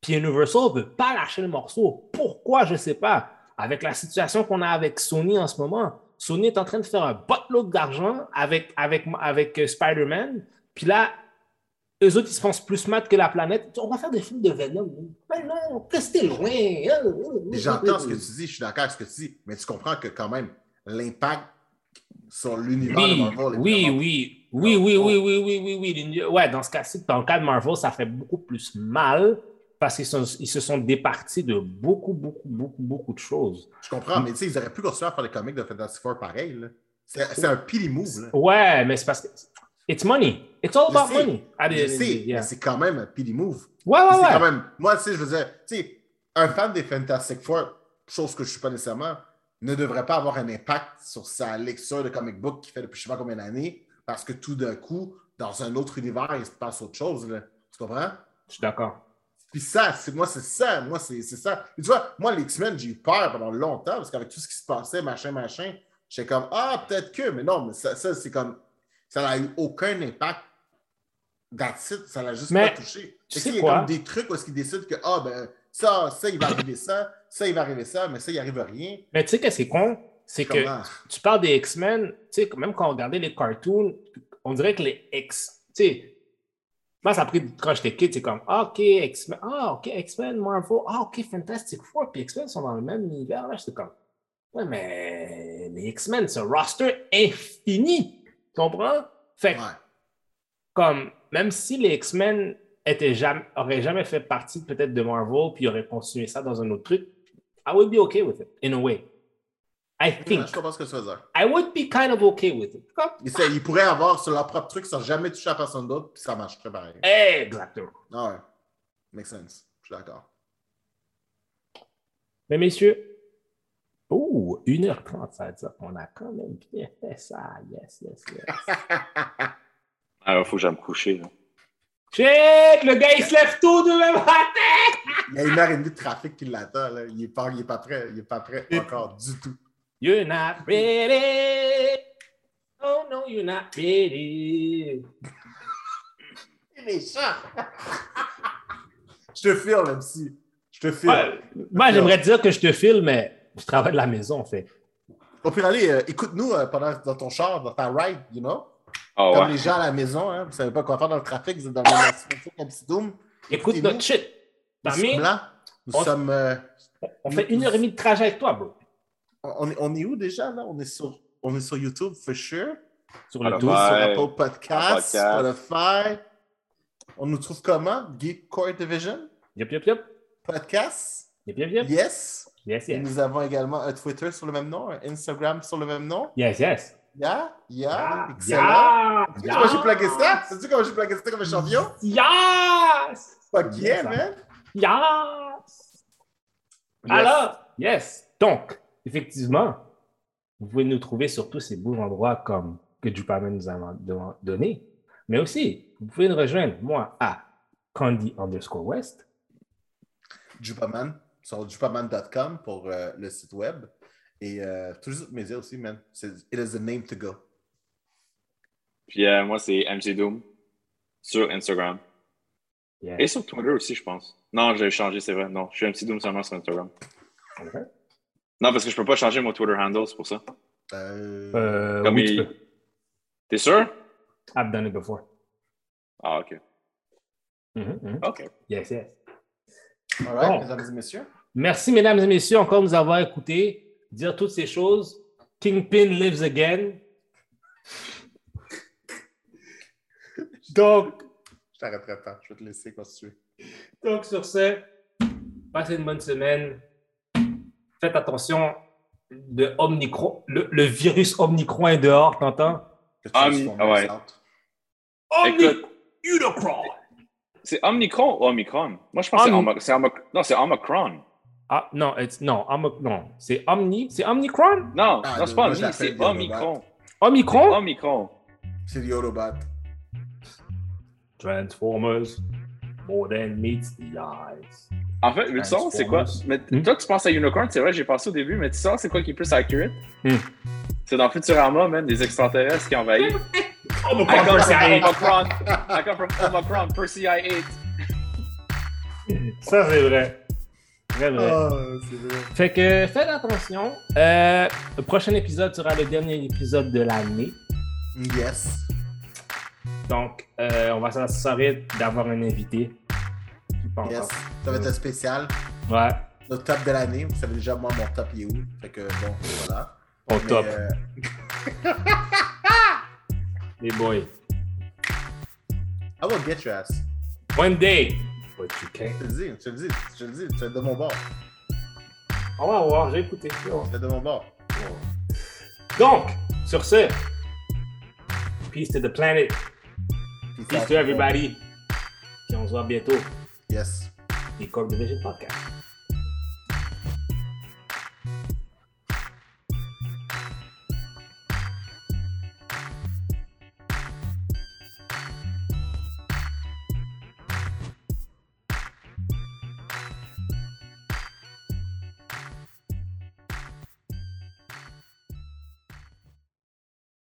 Puis Universal ne veut pas lâcher le morceau. Pourquoi, je ne sais pas. Avec la situation qu'on a avec Sony en ce moment, Sony est en train de faire un bottload d'argent avec, avec, avec euh, Spider-Man. Puis là, eux autres, ils se pensent plus mat que la planète. On va faire des films de Venom. Mais non, restez loin. J'entends ce que tu dis, je suis d'accord avec ce que tu dis, mais tu comprends que quand même, l'impact sur l'univers de Oui, Marvel est oui, oui, oui, oui, oui, oui, oui, oui, oui. Ouais, dans ce cas-ci, dans le cas de Marvel, ça fait beaucoup plus mal parce qu'ils se sont départis de beaucoup, beaucoup, beaucoup, beaucoup de choses. Je comprends, mais tu sais, ils auraient pu continuer à faire des comics de Fantastic Four pareil. C'est un pity move. Là. Ouais, mais c'est parce que it's money. It's all about money. Je sais, yeah. mais c'est quand même un pity move. Ouais, ouais, ouais. quand même. Moi, tu sais, je veux dire, tu sais, un fan des Fantastic Four, chose que je ne suis pas nécessairement, ne devrait pas avoir un impact sur sa lecture de comic book qu'il fait depuis je ne sais pas combien d'années, parce que tout d'un coup, dans un autre univers, il se passe autre chose. Là. Tu comprends? Je suis d'accord. Puis ça, c'est moi, c'est ça. Moi, c'est c'est ça. Et tu vois, moi, les X-Men, j'ai eu peur pendant longtemps parce qu'avec tout ce qui se passait, machin, machin, j'étais comme Ah, peut-être que, mais non, mais ça, ça, c'est comme ça n'a eu aucun impact. That's it, ça l'a juste Mais, pas touché. tu sais qu'il y a quoi? comme des trucs où est-ce qu'ils décident que Ah ben ça, ça, il va arriver ça, ça, il va arriver ça, mais ça, il arrive rien. Mais tu sais que c'est con? C'est que tu parles des X-Men, tu sais, même quand on regardait les cartoons, on dirait que les X, tu sais, moi, ça a pris, quand j'étais kid, c'est comme, ah, OK, X-Men, ah, OK, X-Men, Marvel, ah, OK, Fantastic Four, puis X-Men sont dans le même univers, là, j'étais comme, ouais, mais les X-Men, c'est un roster infini, tu comprends? Fait que, Ouais. comme, même si les X-Men étaient jamais, auraient jamais fait partie peut-être de Marvel, puis auraient continué ça dans un autre truc, I would be okay with it, in a way. I think. Ouais, je comprends ce que tu veux dire. I would be kind of okay with it. Comme- ils pourraient avoir sur leur propre truc sans jamais toucher à personne d'autre, puis ça marcherait pareil. Exactement. Ah ouais. Makes sense. Je suis d'accord. Mais messieurs, oh, 1h30, ça veut dire qu'on a quand même bien fait ça. Yes, yes, yes. Alors, il faut que j'aille me coucher. là. Shit, le gars, il se lève tôt demain matin! Il y a une heure et demie de trafic qui l'attend. là. Il n'est pas, il est pas prêt. Il est pas prêt encore du tout. You're not ready. Oh no, you're not ready. Il est méchant. Je te filme, MC. Je te filme. Ouais, moi, j'aimerais dire que je te filme, mais je travaille de la maison, en fait. Au pire, allez, euh, écoute-nous euh, pendant dans ton char, dans ta ride, you know? Ah Comme ouais. les gens à la maison, hein, vous ne savez pas quoi faire dans le trafic, vous êtes dans le comme. Écoute notre shit. Nous mis? sommes là. Nous On- sommes. euh, On fait une heure et demie de trajet avec toi, bro. On, est, on est où déjà, là? On est sur, on est sur YouTube, for sure. Sur le sur Apple Podcasts, Podcast. Spotify. On nous trouve comment? Geek Core Division? Yep, yep, yep. Podcast? Yep, yep, yep. Yes. Yes, Et yes. nous avons également un Twitter sur le même nom, un Instagram sur le même nom. Yes, yes. Yeah, yeah, Ah, excellent. yeah, Sais-tu comment j'ai plagué ça? Sais-tu comment j'ai plagué ça comme un champion? Yes! Fuck yeah, Yes. man! Yes! Yes. Alors, yes. Donc, effectivement, vous pouvez nous trouver sur tous ces beaux endroits comme que Jupaman nous a don- donné. Mais aussi, vous pouvez nous rejoindre, moi, à Candy underscore West. Jupaman, sur jupaman.com pour euh, le site web. Et euh, tous les autres médias aussi, man. C'est- It is the name to go. Puis euh, moi, c'est MC Doom sur Instagram. Et sur Twitter aussi, je pense. Non, j'ai changé, c'est vrai. Non, je suis MC Doom seulement sur Instagram. Ok. Non, parce que je peux pas changer mon Twitter handle, c'est pour ça. Euh, Euh, Comme oui, il- tu peux. T'es sûr? I've done it before. Ah, ok. Mhm, mhm. Ok. Yes, yes. all right, bon. mesdames et messieurs. Merci, mesdames et messieurs, encore de nous avoir écoutés. Dire toutes ces choses. Kingpin lives again. Donc, Je t'arrêterai pas. Je vais te laisser continuer. donc, sur ce, passez une bonne semaine. Faites attention. Le, Omnicron, le, le virus Omnicron est dehors, t'entends? Tu Ah, ouais. Unicron! C'est Omnicron ou Omicron? Moi, je pense que c'est Om- Omo- c'est Omo- Non, c'est Omicron. Ah, non, it's- non, non, c'est Omni, c'est Omnicron? Non, Ah, non, c'est pas Omni, c'est Omicron. Omicron? Omicron. C'est le Yodobot. Transformers, more than meets the eyes. En fait, tu sais, c'est quoi? Mais Hmm? toi, tu penses à Unicorn, c'est vrai, j'ai pensé au début, mais tu sais, c'est quoi qui est plus accurate? Hmm. C'est dans Futurama, man, des extraterrestres qui envahissent. Omicron, Omicron. I come from Omicron, Percy I 8. Ça, c'est vrai. Vrai. Ah, c'est vrai. Fait que faites attention. Euh, le prochain épisode sera le dernier épisode de l'année. Yes. Donc, euh, on va s'assurer d'avoir un invité. Yes. Ça va être un spécial. Ouais, Notre top de l'année. Vous savez déjà, moi, mon top, il est où? Fait que, bon, voilà. au Mais, top. euh, Les boys. I will get your ass. One day. But you can't. Je te le dis, je te le dis, je te le dis. Tu es de mon bord. On va voir, j'ai écouté. Tu es de mon bord. Donc, sur ce, peace to the planet. Peace to everybody. Puis on se voit bientôt. Yes. The Corp Division Podcast.